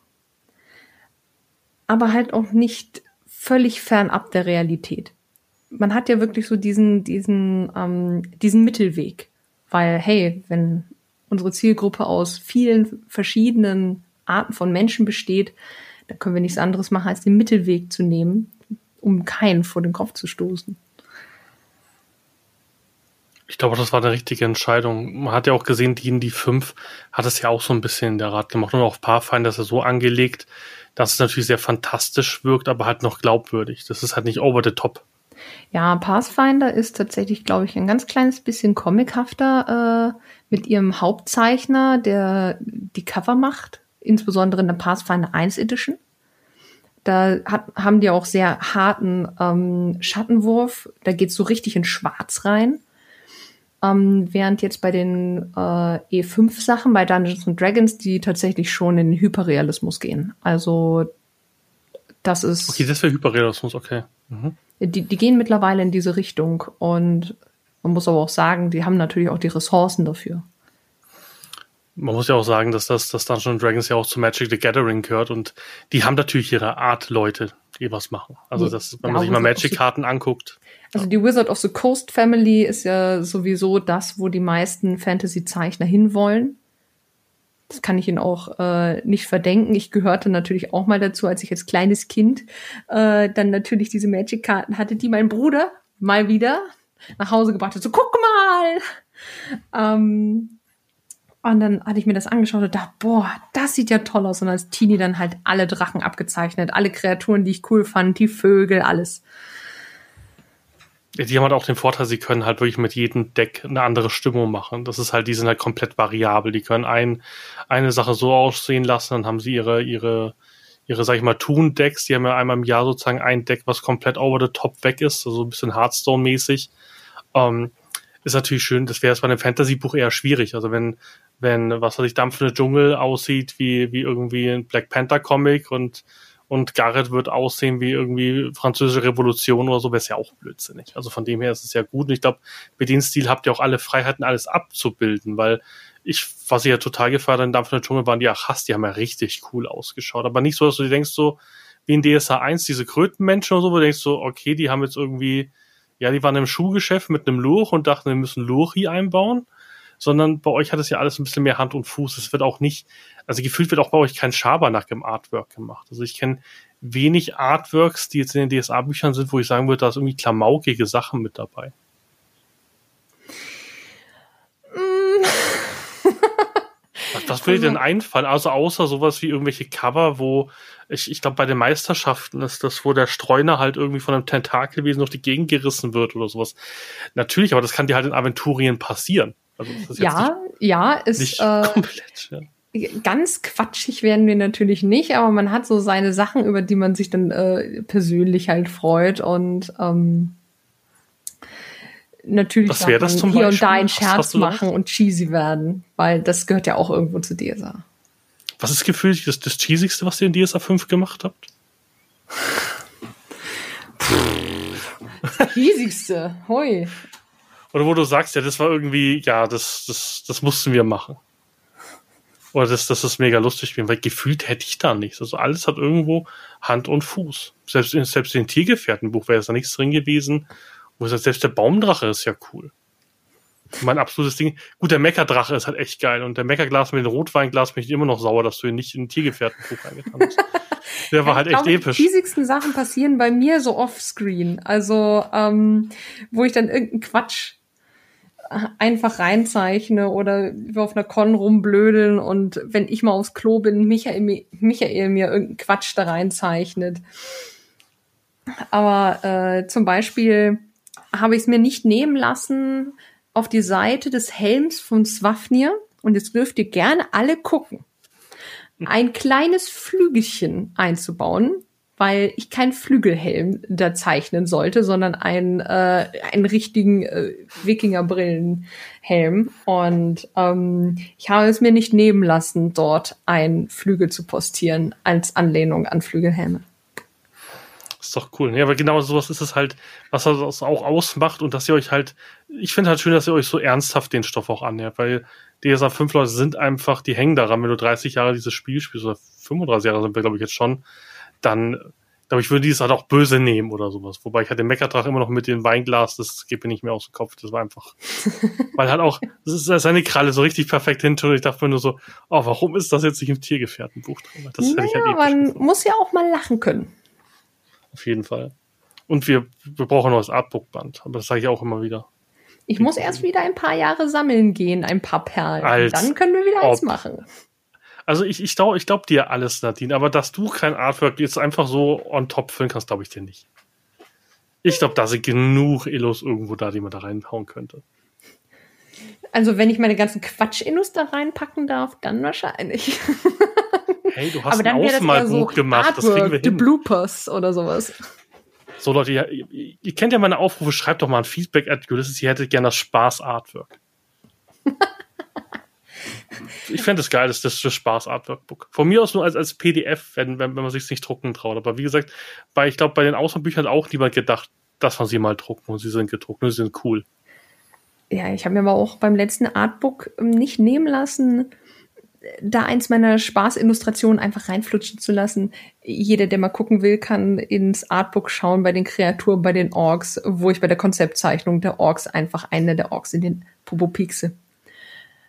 aber halt auch nicht völlig fernab der Realität man hat ja wirklich so diesen, diesen, ähm, diesen Mittelweg. Weil, hey, wenn unsere Zielgruppe aus vielen verschiedenen Arten von Menschen besteht, dann können wir nichts anderes machen, als den Mittelweg zu nehmen, um keinen vor den Kopf zu stoßen. Ich glaube, das war eine richtige Entscheidung. Man hat ja auch gesehen, die die 5 hat es ja auch so ein bisschen in der Rat gemacht und auch Pathfinder ist ja so angelegt, dass es natürlich sehr fantastisch wirkt, aber halt noch glaubwürdig. Das ist halt nicht over the top. Ja, Pathfinder ist tatsächlich, glaube ich, ein ganz kleines bisschen comichafter äh, mit ihrem Hauptzeichner, der die Cover macht, insbesondere in der Pathfinder 1 Edition. Da hat, haben die auch sehr harten ähm, Schattenwurf. Da geht's so richtig in Schwarz rein. Ähm, während jetzt bei den äh, E5-Sachen, bei Dungeons Dragons, die tatsächlich schon in Hyperrealismus gehen. Also das ist. Okay, das wäre Hyperrealismus, okay. Mhm. Die, die gehen mittlerweile in diese Richtung und man muss aber auch sagen, die haben natürlich auch die Ressourcen dafür. Man muss ja auch sagen, dass das dass Dungeons Dragons ja auch zu Magic the Gathering gehört und die haben natürlich ihre Art Leute, die was machen. Also das, wenn ja, man sich mal Magic-Karten anguckt. Also die Wizard of the Coast Family ist ja sowieso das, wo die meisten Fantasy-Zeichner hinwollen. Das kann ich Ihnen auch äh, nicht verdenken. Ich gehörte natürlich auch mal dazu, als ich als kleines Kind äh, dann natürlich diese Magic-Karten hatte, die mein Bruder mal wieder nach Hause gebracht hat. So, guck mal! Ähm, und dann hatte ich mir das angeschaut und dachte, boah, das sieht ja toll aus. Und als Teenie dann halt alle Drachen abgezeichnet, alle Kreaturen, die ich cool fand, die Vögel, alles. Die haben halt auch den Vorteil, sie können halt wirklich mit jedem Deck eine andere Stimmung machen. Das ist halt, die sind halt komplett variabel. Die können ein, eine Sache so aussehen lassen, dann haben sie ihre, ihre, ihre, sag ich mal, Toon-Decks. Die haben ja einmal im Jahr sozusagen ein Deck, was komplett over the top weg ist, also ein bisschen Hearthstone-mäßig. Ähm, ist natürlich schön, das wäre jetzt bei einem Fantasy-Buch eher schwierig. Also wenn, wenn, was weiß ich, dampfende Dschungel aussieht wie, wie irgendwie ein Black Panther-Comic und und Garrett wird aussehen wie irgendwie französische Revolution oder so, wäre es ja auch blödsinnig. Also von dem her ist es ja gut. Und ich glaube, mit dem Stil habt ihr auch alle Freiheiten, alles abzubilden, weil ich, was ich ja total gefeiert in Dampfende Dschungel waren die Achas, die haben ja richtig cool ausgeschaut. Aber nicht so, dass du dir denkst, so wie in DSA 1, diese Krötenmenschen oder so, wo du denkst so, okay, die haben jetzt irgendwie, ja, die waren im Schuhgeschäft mit einem Lurch und dachten, wir müssen Lurchi einbauen sondern bei euch hat es ja alles ein bisschen mehr Hand und Fuß. Es wird auch nicht, also gefühlt wird auch bei euch kein Schabernack im Artwork gemacht. Also ich kenne wenig Artworks, die jetzt in den DSA-Büchern sind, wo ich sagen würde, da ist irgendwie klamaukige Sachen mit dabei. Mm. was, was will dir denn also einfallen? Also außer sowas wie irgendwelche Cover, wo ich, ich glaube bei den Meisterschaften ist das, wo der Streuner halt irgendwie von einem Tentakelwesen durch die Gegend gerissen wird oder sowas. Natürlich, aber das kann dir halt in Aventurien passieren. Also ja, ja, ist nicht äh, komplett. Ja. Ganz quatschig werden wir natürlich nicht, aber man hat so seine Sachen, über die man sich dann äh, persönlich halt freut und ähm, natürlich Was das hier Beispiel? und da einen Scherz machen und cheesy werden, weil das gehört ja auch irgendwo zu DSA. Was ist gefühlt das, das cheesigste, was ihr in DSA 5 gemacht habt? cheesigste, hoi. Oder wo du sagst, ja, das war irgendwie, ja, das, das, das mussten wir machen. Oder das, das ist mega lustig, weil gefühlt hätte ich da nichts. Also alles hat irgendwo Hand und Fuß. Selbst in, selbst in Tiergefährtenbuch wäre da nichts drin gewesen. Wo sage, selbst der Baumdrache ist ja cool. Mein absolutes Ding. Gut, der Meckerdrache ist halt echt geil. Und der Meckerglas mit dem Rotweinglas bin ich immer noch sauer, dass du ihn nicht in Tiergefährtenbuch reingetan hast. Der war ja, halt echt glaube, episch. Die fiesigsten Sachen passieren bei mir so offscreen. Also, ähm, wo ich dann irgendeinen Quatsch einfach reinzeichne oder wir auf einer Con rumblödeln und wenn ich mal aufs Klo bin, Michael, Michael mir irgendeinen Quatsch da reinzeichnet. Aber äh, zum Beispiel habe ich es mir nicht nehmen lassen, auf die Seite des Helms von Swafnir, und jetzt dürft ihr gerne alle gucken, ein kleines Flügelchen einzubauen, weil ich keinen Flügelhelm da zeichnen sollte, sondern einen, äh, einen richtigen äh, Wikingerbrillenhelm. Und ähm, ich habe es mir nicht nehmen lassen, dort ein Flügel zu postieren als Anlehnung an Flügelhelme. ist doch cool. Ja, aber genau sowas ist es halt, was das auch ausmacht und dass ihr euch halt, ich finde halt schön, dass ihr euch so ernsthaft den Stoff auch annähert, weil DSA 5 Leute sind einfach, die hängen daran, wenn du 30 Jahre dieses Spiel spielst, oder 35 Jahre sind wir, glaube ich, jetzt schon, dann glaube ich, würde die es halt auch böse nehmen oder sowas. Wobei ich hatte den Meckertrag immer noch mit dem Weinglas, das geht mir nicht mehr aus dem Kopf. Das war einfach, weil halt auch, das ist seine Kralle so richtig perfekt hinter und ich dachte mir nur so, oh, warum ist das jetzt nicht im Tiergefährtenbuch drin? Das naja, hätte ich halt man gefunden. muss ja auch mal lachen können. Auf jeden Fall. Und wir, wir brauchen ein neues Artbook-Band, aber das sage ich auch immer wieder. Ich muss erst wieder ein paar Jahre sammeln gehen, ein paar Perlen. Als Dann können wir wieder eins machen. Also ich, ich glaube ich glaub dir alles, Nadine, aber dass du kein Artwork jetzt einfach so on top füllen kannst, glaube ich dir nicht. Ich glaube, da sind genug Illos irgendwo da, die man da reinhauen könnte. Also wenn ich meine ganzen Quatsch-Illus da reinpacken darf, dann wahrscheinlich. Hey, du hast Aber dann ein Ausmalbuch so gemacht, das kriegen wir Artwork, The hin. Bloopers oder sowas. So Leute, ihr, ihr, kennt ja meine Aufrufe, schreibt doch mal ein Feedback at Ulysses, ihr hättet gerne das Spaß-Artwork. ich fände es geil, das ist das Spaß-Artwork-Book. Von mir aus nur als, als PDF, wenn, wenn, wenn man sich nicht drucken traut. Aber wie gesagt, bei, ich glaube, bei den Auswahlbüchern hat auch niemand gedacht, dass man sie mal drucken und sie sind gedruckt und sie sind cool. Ja, ich habe mir aber auch beim letzten Artbook ähm, nicht nehmen lassen, da eins meiner Spaßillustrationen einfach reinflutschen zu lassen. Jeder, der mal gucken will, kann ins Artbook schauen bei den Kreaturen, bei den Orks, wo ich bei der Konzeptzeichnung der Orks einfach eine der Orks in den Popo piekse.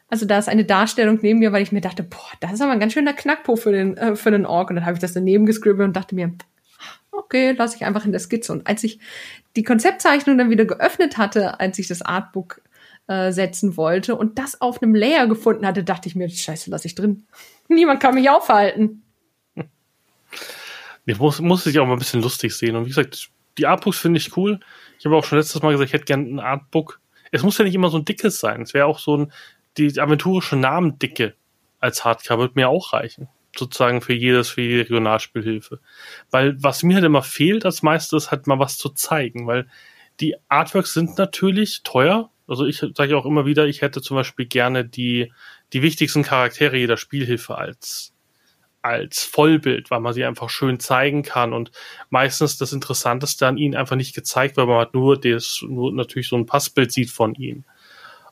Also da ist eine Darstellung neben mir, weil ich mir dachte, boah, das ist aber ein ganz schöner Knackpo für den, äh, für den Ork. Und dann habe ich das daneben gescribbelt und dachte mir, okay, lasse ich einfach in der Skizze. Und als ich die Konzeptzeichnung dann wieder geöffnet hatte, als ich das Artbook äh, setzen wollte und das auf einem Layer gefunden hatte, dachte ich mir, scheiße, lasse ich drin. Niemand kann mich aufhalten. Ich muss, muss sich auch mal ein bisschen lustig sehen. Und wie gesagt, die Artbooks finde ich cool. Ich habe auch schon letztes Mal gesagt, ich hätte gerne ein Artbook. Es muss ja nicht immer so ein dickes sein. Es wäre auch so ein, die aventurische Namendicke als Hardcover wird mir auch reichen. Sozusagen für jedes, für jede Regionalspielhilfe. Weil was mir halt immer fehlt als Meister ist halt mal was zu zeigen, weil die Artworks sind natürlich teuer. Also ich sage auch immer wieder, ich hätte zum Beispiel gerne die, die wichtigsten Charaktere jeder Spielhilfe als, als Vollbild, weil man sie einfach schön zeigen kann und meistens das Interessanteste an ihnen einfach nicht gezeigt, weil man halt nur das, nur natürlich so ein Passbild sieht von ihnen.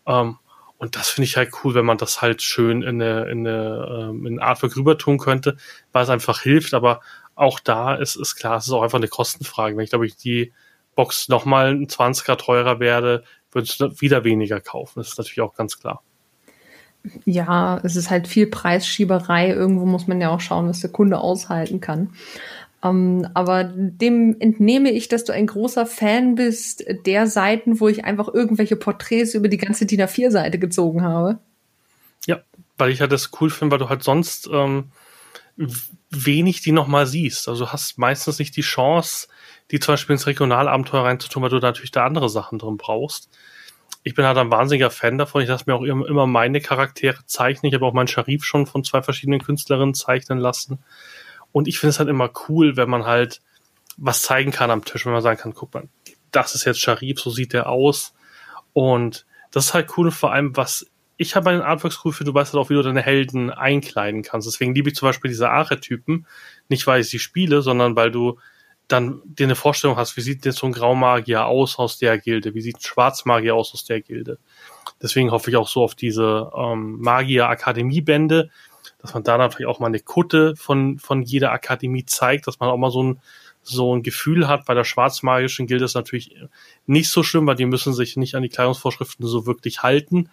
Ähm, und das finde ich halt cool, wenn man das halt schön in eine, in eine, ähm, in ein Artwork rüber tun könnte, weil es einfach hilft. Aber auch da ist, ist klar, es ist auch einfach eine Kostenfrage. Wenn ich glaube ich die Box nochmal ein 20er teurer werde, ich wieder weniger kaufen. Das ist natürlich auch ganz klar. Ja, es ist halt viel Preisschieberei. Irgendwo muss man ja auch schauen, was der Kunde aushalten kann. Ähm, aber dem entnehme ich, dass du ein großer Fan bist der Seiten, wo ich einfach irgendwelche Porträts über die ganze DIN A4-Seite gezogen habe. Ja, weil ich halt das cool finde, weil du halt sonst ähm, wenig die nochmal siehst. Also du hast meistens nicht die Chance, die zum Beispiel ins Regionalabenteuer reinzutun, weil du natürlich da andere Sachen drin brauchst. Ich bin halt ein wahnsinniger Fan davon. Ich lasse mir auch immer meine Charaktere zeichnen. Ich habe auch meinen Sharif schon von zwei verschiedenen Künstlerinnen zeichnen lassen. Und ich finde es halt immer cool, wenn man halt was zeigen kann am Tisch, wenn man sagen kann, guck mal, das ist jetzt Sharif, so sieht der aus. Und das ist halt cool, vor allem, was ich habe bei den Artworks cool für, du weißt halt auch, wie du deine Helden einkleiden kannst. Deswegen liebe ich zum Beispiel diese Archetypen. Nicht, weil ich sie spiele, sondern weil du dann dir eine Vorstellung hast, wie sieht jetzt so ein Graumagier aus aus der Gilde, wie sieht ein Schwarzmagier aus aus der Gilde. Deswegen hoffe ich auch so auf diese ähm, Magier-Akademie-Bände, dass man da natürlich auch mal eine Kutte von, von jeder Akademie zeigt, dass man auch mal so ein, so ein Gefühl hat. Bei der schwarzmagischen Gilde ist natürlich nicht so schlimm, weil die müssen sich nicht an die Kleidungsvorschriften so wirklich halten.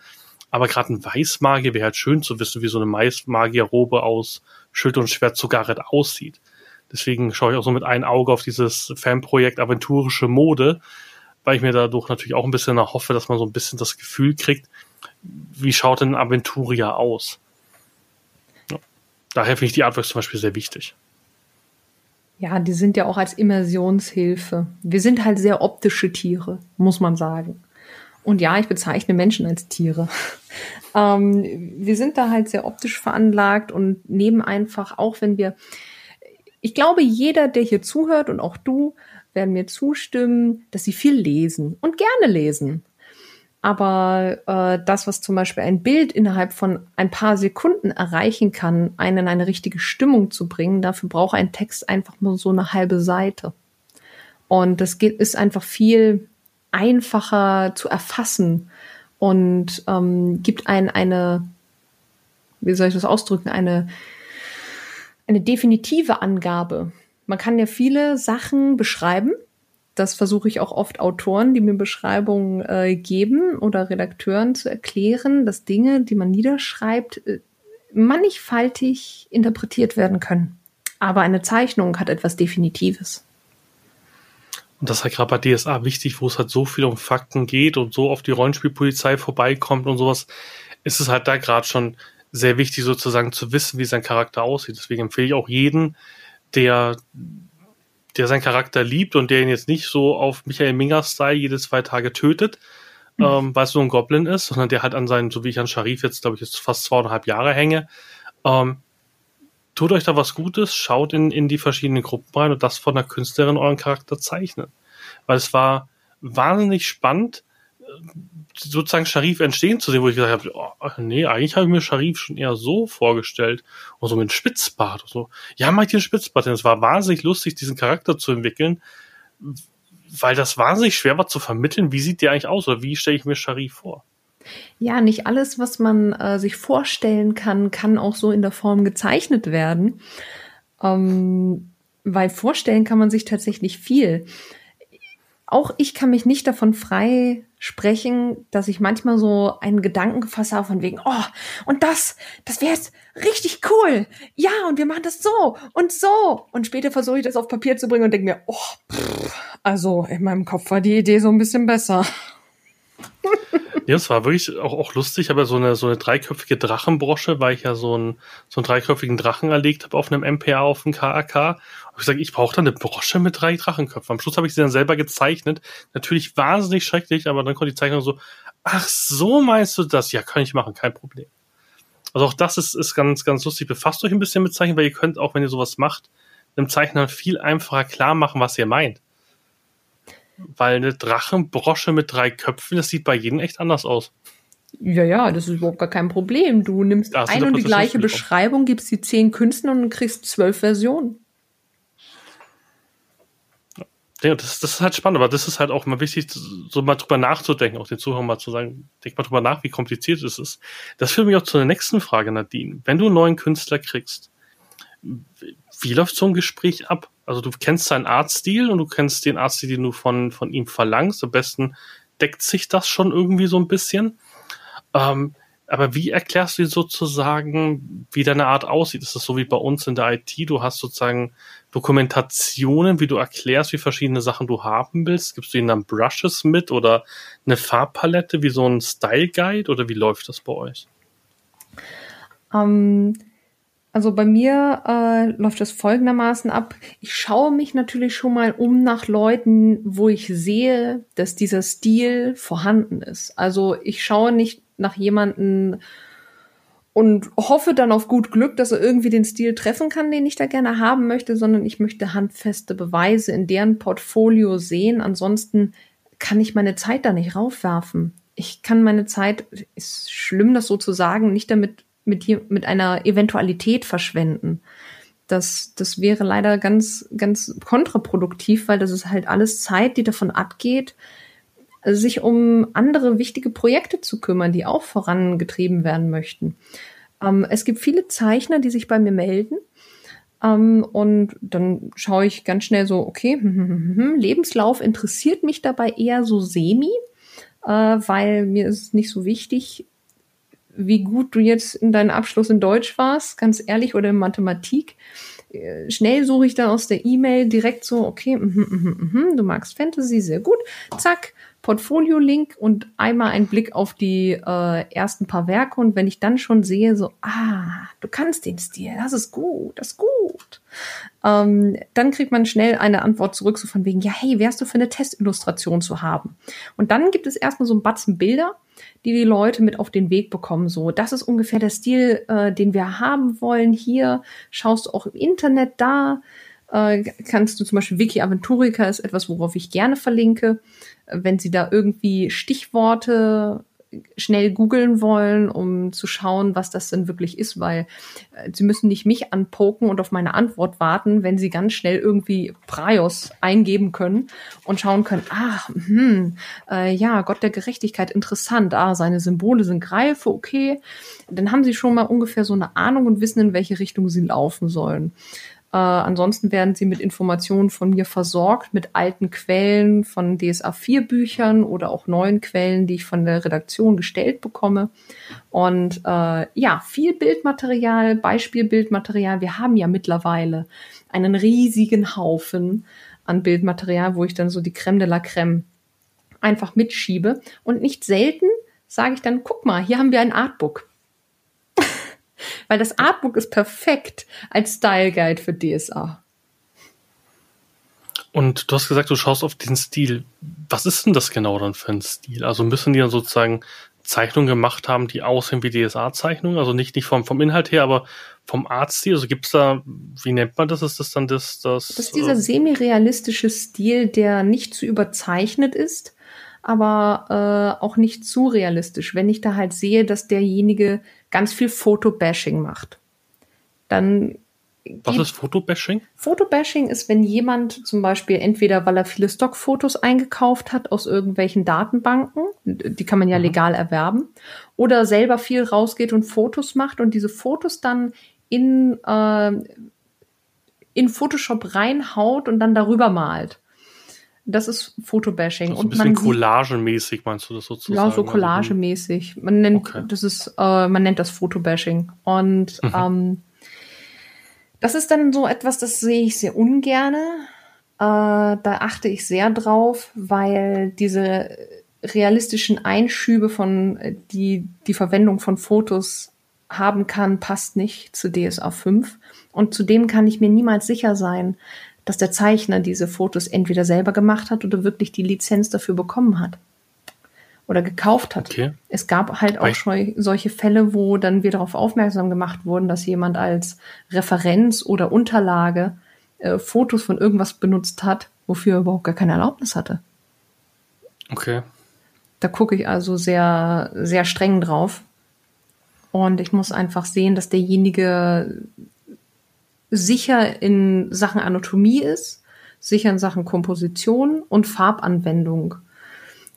Aber gerade ein Weißmagier wäre halt schön zu wissen, wie so eine Weißmagierrobe aus Schild und Schwert zu Garrett aussieht. Deswegen schaue ich auch so mit einem Auge auf dieses Fanprojekt Aventurische Mode, weil ich mir dadurch natürlich auch ein bisschen erhoffe, dass man so ein bisschen das Gefühl kriegt, wie schaut denn ein Aventurier aus? Ja. Daher finde ich die Artworks zum Beispiel sehr wichtig. Ja, die sind ja auch als Immersionshilfe. Wir sind halt sehr optische Tiere, muss man sagen. Und ja, ich bezeichne Menschen als Tiere. ähm, wir sind da halt sehr optisch veranlagt und nehmen einfach, auch wenn wir, ich glaube, jeder, der hier zuhört und auch du, werden mir zustimmen, dass sie viel lesen und gerne lesen. Aber äh, das, was zum Beispiel ein Bild innerhalb von ein paar Sekunden erreichen kann, einen in eine richtige Stimmung zu bringen, dafür braucht ein Text einfach nur so eine halbe Seite. Und das geht, ist einfach viel einfacher zu erfassen und ähm, gibt ein eine, wie soll ich das ausdrücken, eine, eine definitive Angabe. Man kann ja viele Sachen beschreiben. Das versuche ich auch oft Autoren, die mir Beschreibungen äh, geben oder Redakteuren zu erklären, dass Dinge, die man niederschreibt, äh, mannigfaltig interpretiert werden können. Aber eine Zeichnung hat etwas Definitives. Und das ist halt gerade bei DSA wichtig, wo es halt so viel um Fakten geht und so auf die Rollenspielpolizei vorbeikommt und sowas, ist es halt da gerade schon sehr wichtig, sozusagen zu wissen, wie sein Charakter aussieht. Deswegen empfehle ich auch jeden, der, der seinen Charakter liebt und der ihn jetzt nicht so auf Michael Minger-Style jede zwei Tage tötet, mhm. ähm, weil es nur ein Goblin ist, sondern der halt an seinen, so wie ich an Sharif jetzt, glaube ich, jetzt fast zweieinhalb Jahre hänge, ähm, tut euch da was Gutes, schaut in, in die verschiedenen Gruppen rein und das von der Künstlerin euren Charakter zeichnen. Weil es war wahnsinnig spannend, sozusagen Sharif entstehen zu sehen, wo ich gesagt habe, oh, nee, eigentlich habe ich mir Sharif schon eher so vorgestellt und so mit Spitzbart und so. Ja, mach dir Spitzbart, denn es war wahnsinnig lustig, diesen Charakter zu entwickeln, weil das wahnsinnig schwer war zu vermitteln, wie sieht der eigentlich aus oder wie stelle ich mir Sharif vor. Ja, nicht alles, was man äh, sich vorstellen kann, kann auch so in der Form gezeichnet werden. Ähm, weil vorstellen kann man sich tatsächlich viel. Auch ich kann mich nicht davon frei sprechen, dass ich manchmal so einen Gedanken gefasst habe von wegen, oh, und das, das wäre jetzt richtig cool. Ja, und wir machen das so und so. Und später versuche ich das auf Papier zu bringen und denke mir, oh, pff, also in meinem Kopf war die Idee so ein bisschen besser. Ja, es war wirklich auch, auch lustig, aber so eine, so eine dreiköpfige Drachenbrosche, weil ich ja so, ein, so einen dreiköpfigen Drachen erlegt habe auf einem MPA, auf dem KAK. Und ich gesagt, ich brauche da eine Brosche mit drei Drachenköpfen. Am Schluss habe ich sie dann selber gezeichnet. Natürlich wahnsinnig schrecklich, aber dann konnte die Zeichnung so, ach, so meinst du das? Ja, kann ich machen, kein Problem. Also auch das ist, ist ganz, ganz lustig. Befasst euch ein bisschen mit Zeichnen, weil ihr könnt auch, wenn ihr sowas macht, einem Zeichner viel einfacher klar machen, was ihr meint. Weil eine Drachenbrosche mit drei Köpfen, das sieht bei jedem echt anders aus. Ja, ja, das ist überhaupt gar kein Problem. Du nimmst ja, ein und die gleiche Beschreibung, gibst die zehn Künstlern und kriegst zwölf Versionen. Ja, das, das ist halt spannend, aber das ist halt auch mal wichtig, so mal drüber nachzudenken, auch den Zuhörern mal zu sagen, denk mal drüber nach, wie kompliziert es ist. Das führt mich auch zu der nächsten Frage, Nadine. Wenn du einen neuen Künstler kriegst, wie läuft so ein Gespräch ab? Also du kennst seinen Artstil und du kennst den Artstil, den du von, von ihm verlangst. Am besten deckt sich das schon irgendwie so ein bisschen. Ähm, aber wie erklärst du sozusagen, wie deine Art aussieht? Ist das so wie bei uns in der IT? Du hast sozusagen Dokumentationen, wie du erklärst, wie verschiedene Sachen du haben willst. Gibst du ihnen dann Brushes mit oder eine Farbpalette wie so ein Style Guide oder wie läuft das bei euch? Um ähm, also bei mir äh, läuft es folgendermaßen ab. Ich schaue mich natürlich schon mal um nach Leuten, wo ich sehe, dass dieser Stil vorhanden ist. Also ich schaue nicht nach jemanden und hoffe dann auf gut Glück, dass er irgendwie den Stil treffen kann, den ich da gerne haben möchte, sondern ich möchte handfeste Beweise in deren Portfolio sehen. Ansonsten kann ich meine Zeit da nicht raufwerfen. Ich kann meine Zeit, ist schlimm, das so zu sagen, nicht damit mit, mit einer Eventualität verschwenden. Das, das wäre leider ganz, ganz kontraproduktiv, weil das ist halt alles Zeit, die davon abgeht, sich um andere wichtige Projekte zu kümmern, die auch vorangetrieben werden möchten. Ähm, es gibt viele Zeichner, die sich bei mir melden. Ähm, und dann schaue ich ganz schnell so, okay, Lebenslauf interessiert mich dabei eher so semi, äh, weil mir ist nicht so wichtig, wie gut du jetzt in deinem Abschluss in Deutsch warst, ganz ehrlich, oder in Mathematik. Äh, schnell suche ich dann aus der E-Mail direkt so, okay, mm, mm, mm, du magst Fantasy, sehr gut. Zack, Portfolio-Link und einmal ein Blick auf die äh, ersten paar Werke. Und wenn ich dann schon sehe, so, ah, du kannst den Stil, das ist gut, das ist gut. Ähm, dann kriegt man schnell eine Antwort zurück, so von wegen, ja, hey, wärst du für eine Testillustration zu haben? Und dann gibt es erstmal so ein Batzen Bilder, die die Leute mit auf den Weg bekommen. So, das ist ungefähr der Stil, äh, den wir haben wollen. Hier schaust du auch im Internet da. Äh, kannst du zum Beispiel Wiki Aventurica ist etwas, worauf ich gerne verlinke. Wenn Sie da irgendwie Stichworte schnell googeln wollen, um zu schauen, was das denn wirklich ist, weil äh, sie müssen nicht mich anpoken und auf meine Antwort warten, wenn sie ganz schnell irgendwie Praios eingeben können und schauen können, ach, hm, äh, ja, Gott der Gerechtigkeit, interessant, ah, seine Symbole sind Greife, okay, dann haben sie schon mal ungefähr so eine Ahnung und wissen, in welche Richtung sie laufen sollen. Äh, ansonsten werden sie mit Informationen von mir versorgt, mit alten Quellen von DSA 4 Büchern oder auch neuen Quellen, die ich von der Redaktion gestellt bekomme. Und äh, ja, viel Bildmaterial, Beispielbildmaterial. Wir haben ja mittlerweile einen riesigen Haufen an Bildmaterial, wo ich dann so die Creme de la Creme einfach mitschiebe. Und nicht selten sage ich dann, guck mal, hier haben wir ein Artbook. Weil das Artbook ist perfekt als Style Guide für DSA. Und du hast gesagt, du schaust auf den Stil. Was ist denn das genau dann für ein Stil? Also müssen die dann sozusagen Zeichnungen gemacht haben, die aussehen wie DSA-Zeichnungen, also nicht, nicht vom, vom Inhalt her, aber vom Artstil, also gibt's da, wie nennt man das? Ist das dann das? Das, das ist dieser äh, semi-realistische Stil, der nicht zu überzeichnet ist, aber äh, auch nicht zu realistisch. Wenn ich da halt sehe, dass derjenige ganz viel Fotobashing macht, dann was ist Fotobashing? Fotobashing ist, wenn jemand zum Beispiel entweder, weil er viele Stockfotos eingekauft hat aus irgendwelchen Datenbanken, die kann man ja mhm. legal erwerben, oder selber viel rausgeht und Fotos macht und diese Fotos dann in, äh, in Photoshop reinhaut und dann darüber malt. Das ist Fotobashing. Also ein bisschen collagemäßig meinst du das sozusagen? Ja, so also collagemäßig. Man nennt, okay. das ist, äh, man nennt das Fotobashing. Und mhm. ähm, das ist dann so etwas, das sehe ich sehr ungerne. Äh, da achte ich sehr drauf, weil diese realistischen Einschübe von, äh, die die Verwendung von Fotos haben kann, passt nicht zu DSA 5. Und zudem kann ich mir niemals sicher sein, dass der Zeichner diese Fotos entweder selber gemacht hat oder wirklich die Lizenz dafür bekommen hat oder gekauft hat. Okay. Es gab halt auch schon solche Fälle, wo dann wir darauf aufmerksam gemacht wurden, dass jemand als Referenz oder Unterlage äh, Fotos von irgendwas benutzt hat, wofür er überhaupt gar keine Erlaubnis hatte. Okay. Da gucke ich also sehr, sehr streng drauf. Und ich muss einfach sehen, dass derjenige sicher in Sachen Anatomie ist, sicher in Sachen Komposition und Farbanwendung.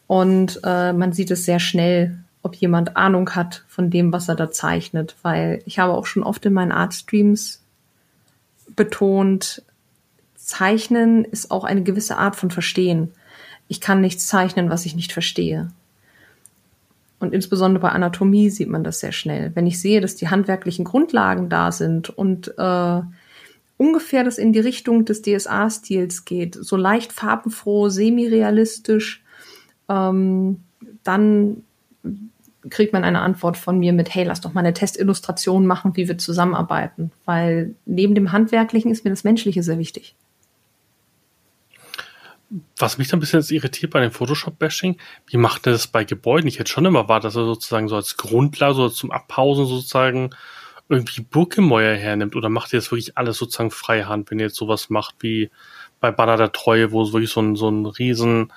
Und äh, man sieht es sehr schnell, ob jemand Ahnung hat von dem, was er da zeichnet. Weil ich habe auch schon oft in meinen Artstreams betont, Zeichnen ist auch eine gewisse Art von Verstehen. Ich kann nichts zeichnen, was ich nicht verstehe. Und insbesondere bei Anatomie sieht man das sehr schnell. Wenn ich sehe, dass die handwerklichen Grundlagen da sind und äh, ungefähr das in die Richtung des DSA-Stils geht, so leicht farbenfroh, semi-realistisch, ähm, dann kriegt man eine Antwort von mir mit, hey, lass doch mal eine Testillustration machen, wie wir zusammenarbeiten. Weil neben dem Handwerklichen ist mir das Menschliche sehr wichtig. Was mich dann ein bisschen jetzt irritiert bei dem Photoshop-Bashing, wie macht er das bei Gebäuden? Ich hätte schon immer war, dass er sozusagen so als Grundlage, so zum Abpausen sozusagen irgendwie Burggemäuer hernimmt oder macht ihr das wirklich alles sozusagen freihand, wenn ihr jetzt sowas macht wie bei Banner der Treue, wo es wirklich so ein, so ein riesen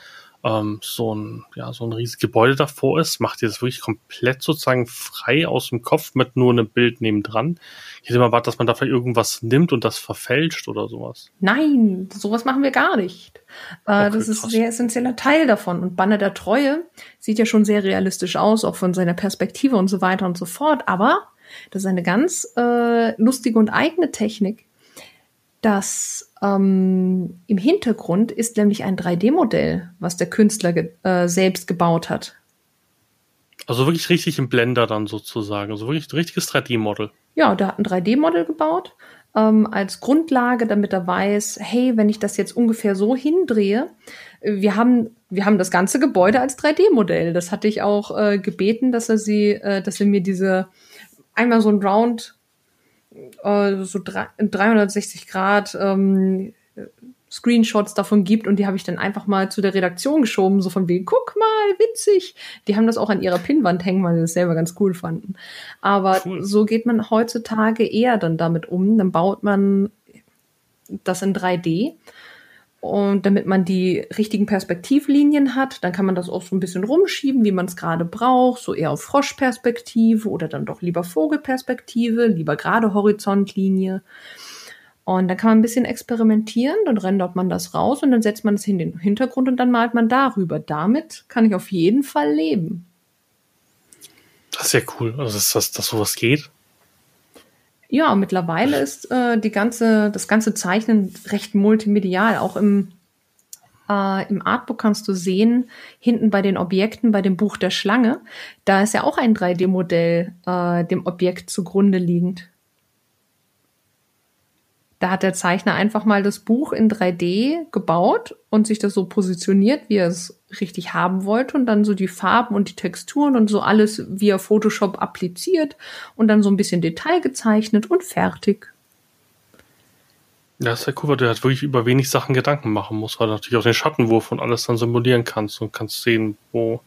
ähm, so ein, ja, so ein riesiges Gebäude davor ist, macht ihr das wirklich komplett sozusagen frei aus dem Kopf mit nur einem Bild nebendran. Ich hätte mal erwartet, dass man da vielleicht irgendwas nimmt und das verfälscht oder sowas. Nein, sowas machen wir gar nicht. Äh, okay, das ist ein sehr essentieller Teil davon. Und Banner der Treue sieht ja schon sehr realistisch aus, auch von seiner Perspektive und so weiter und so fort. Aber das ist eine ganz äh, lustige und eigene Technik, dass ähm, im Hintergrund ist nämlich ein 3D-Modell, was der Künstler ge äh, selbst gebaut hat. Also wirklich richtig im Blender dann sozusagen, also wirklich ein richtiges 3D-Model. Ja, der hat ein 3D-Model gebaut ähm, als Grundlage, damit er weiß, hey, wenn ich das jetzt ungefähr so hindrehe, wir haben wir haben das ganze Gebäude als 3D-Modell. Das hatte ich auch äh, gebeten, dass er sie, äh, dass er mir diese einmal so ein Round äh, so 360 Grad ähm, Screenshots davon gibt und die habe ich dann einfach mal zu der Redaktion geschoben, so von wegen, guck mal, witzig. Die haben das auch an ihrer Pinnwand hängen, weil sie das selber ganz cool fanden. Aber cool. so geht man heutzutage eher dann damit um. Dann baut man das in 3D und damit man die richtigen Perspektivlinien hat, dann kann man das auch so ein bisschen rumschieben, wie man es gerade braucht, so eher auf Froschperspektive oder dann doch lieber Vogelperspektive, lieber gerade Horizontlinie. Und dann kann man ein bisschen experimentieren, dann rendert man das raus und dann setzt man es in den Hintergrund und dann malt man darüber. Damit kann ich auf jeden Fall leben. Das ist ja cool, also dass, dass, dass sowas geht. Ja, mittlerweile ist äh, die ganze, das ganze Zeichnen recht multimedial. Auch im, äh, im Artbook kannst du sehen, hinten bei den Objekten, bei dem Buch der Schlange, da ist ja auch ein 3D-Modell äh, dem Objekt zugrunde liegend. Da hat der Zeichner einfach mal das Buch in 3D gebaut und sich das so positioniert, wie er es richtig haben wollte und dann so die Farben und die Texturen und so alles via Photoshop appliziert und dann so ein bisschen Detail gezeichnet und fertig. Ja, ist ja cool, weil du halt wirklich über wenig Sachen Gedanken machen musst, weil du natürlich auch den Schattenwurf und alles dann simulieren kannst und kannst sehen, wo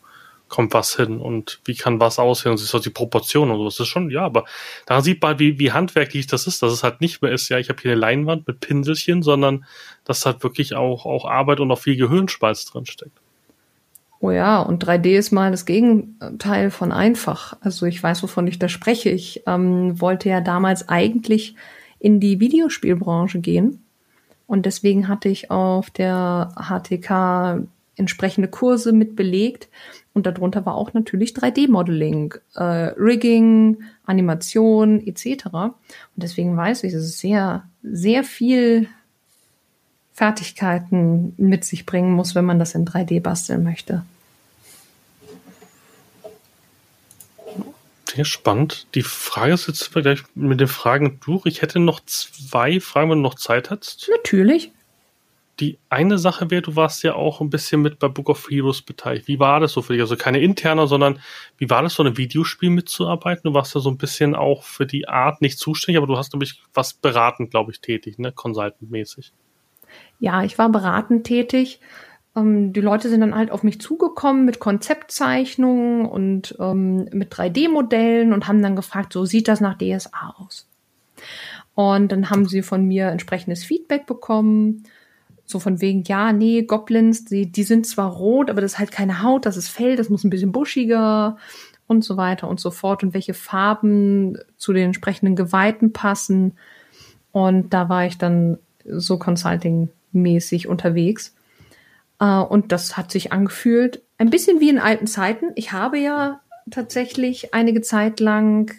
kommt was hin und wie kann was aussehen und sich so die Proportionen und so. Das ist schon, ja, aber da sieht man, wie, wie handwerklich das ist, dass es halt nicht mehr ist, ja, ich habe hier eine Leinwand mit Pinselchen, sondern dass halt wirklich auch, auch Arbeit und auch viel Gehirnschmalz drin steckt. Oh ja, und 3D ist mal das Gegenteil von einfach. Also ich weiß, wovon ich da spreche. Ich ähm, wollte ja damals eigentlich in die Videospielbranche gehen. Und deswegen hatte ich auf der HTK entsprechende Kurse mit belegt. Und darunter war auch natürlich 3D-Modeling, äh, Rigging, Animation etc. Und deswegen weiß ich, dass es sehr, sehr viel Fertigkeiten mit sich bringen muss, wenn man das in 3D basteln möchte. Sehr spannend. Die Frage ist jetzt gleich mit den Fragen durch. Ich hätte noch zwei Fragen, wenn du noch Zeit hast. Natürlich. Die eine Sache wäre, du warst ja auch ein bisschen mit bei Book of Heroes beteiligt. Wie war das so für dich? Also keine interne, sondern wie war das, so ein Videospiel mitzuarbeiten? Du warst ja so ein bisschen auch für die Art nicht zuständig, aber du hast nämlich was beratend, glaube ich, tätig, ne? Consultant-mäßig. Ja, ich war beratend tätig. Ähm, die Leute sind dann halt auf mich zugekommen mit Konzeptzeichnungen und ähm, mit 3D-Modellen und haben dann gefragt, so sieht das nach DSA aus. Und dann haben sie von mir entsprechendes Feedback bekommen. So von wegen, ja, nee, Goblins, die, die sind zwar rot, aber das ist halt keine Haut, das ist Fell, das muss ein bisschen buschiger und so weiter und so fort. Und welche Farben zu den entsprechenden Geweihten passen. Und da war ich dann so Consulting mäßig unterwegs. Äh, und das hat sich angefühlt ein bisschen wie in alten Zeiten. Ich habe ja tatsächlich einige Zeit lang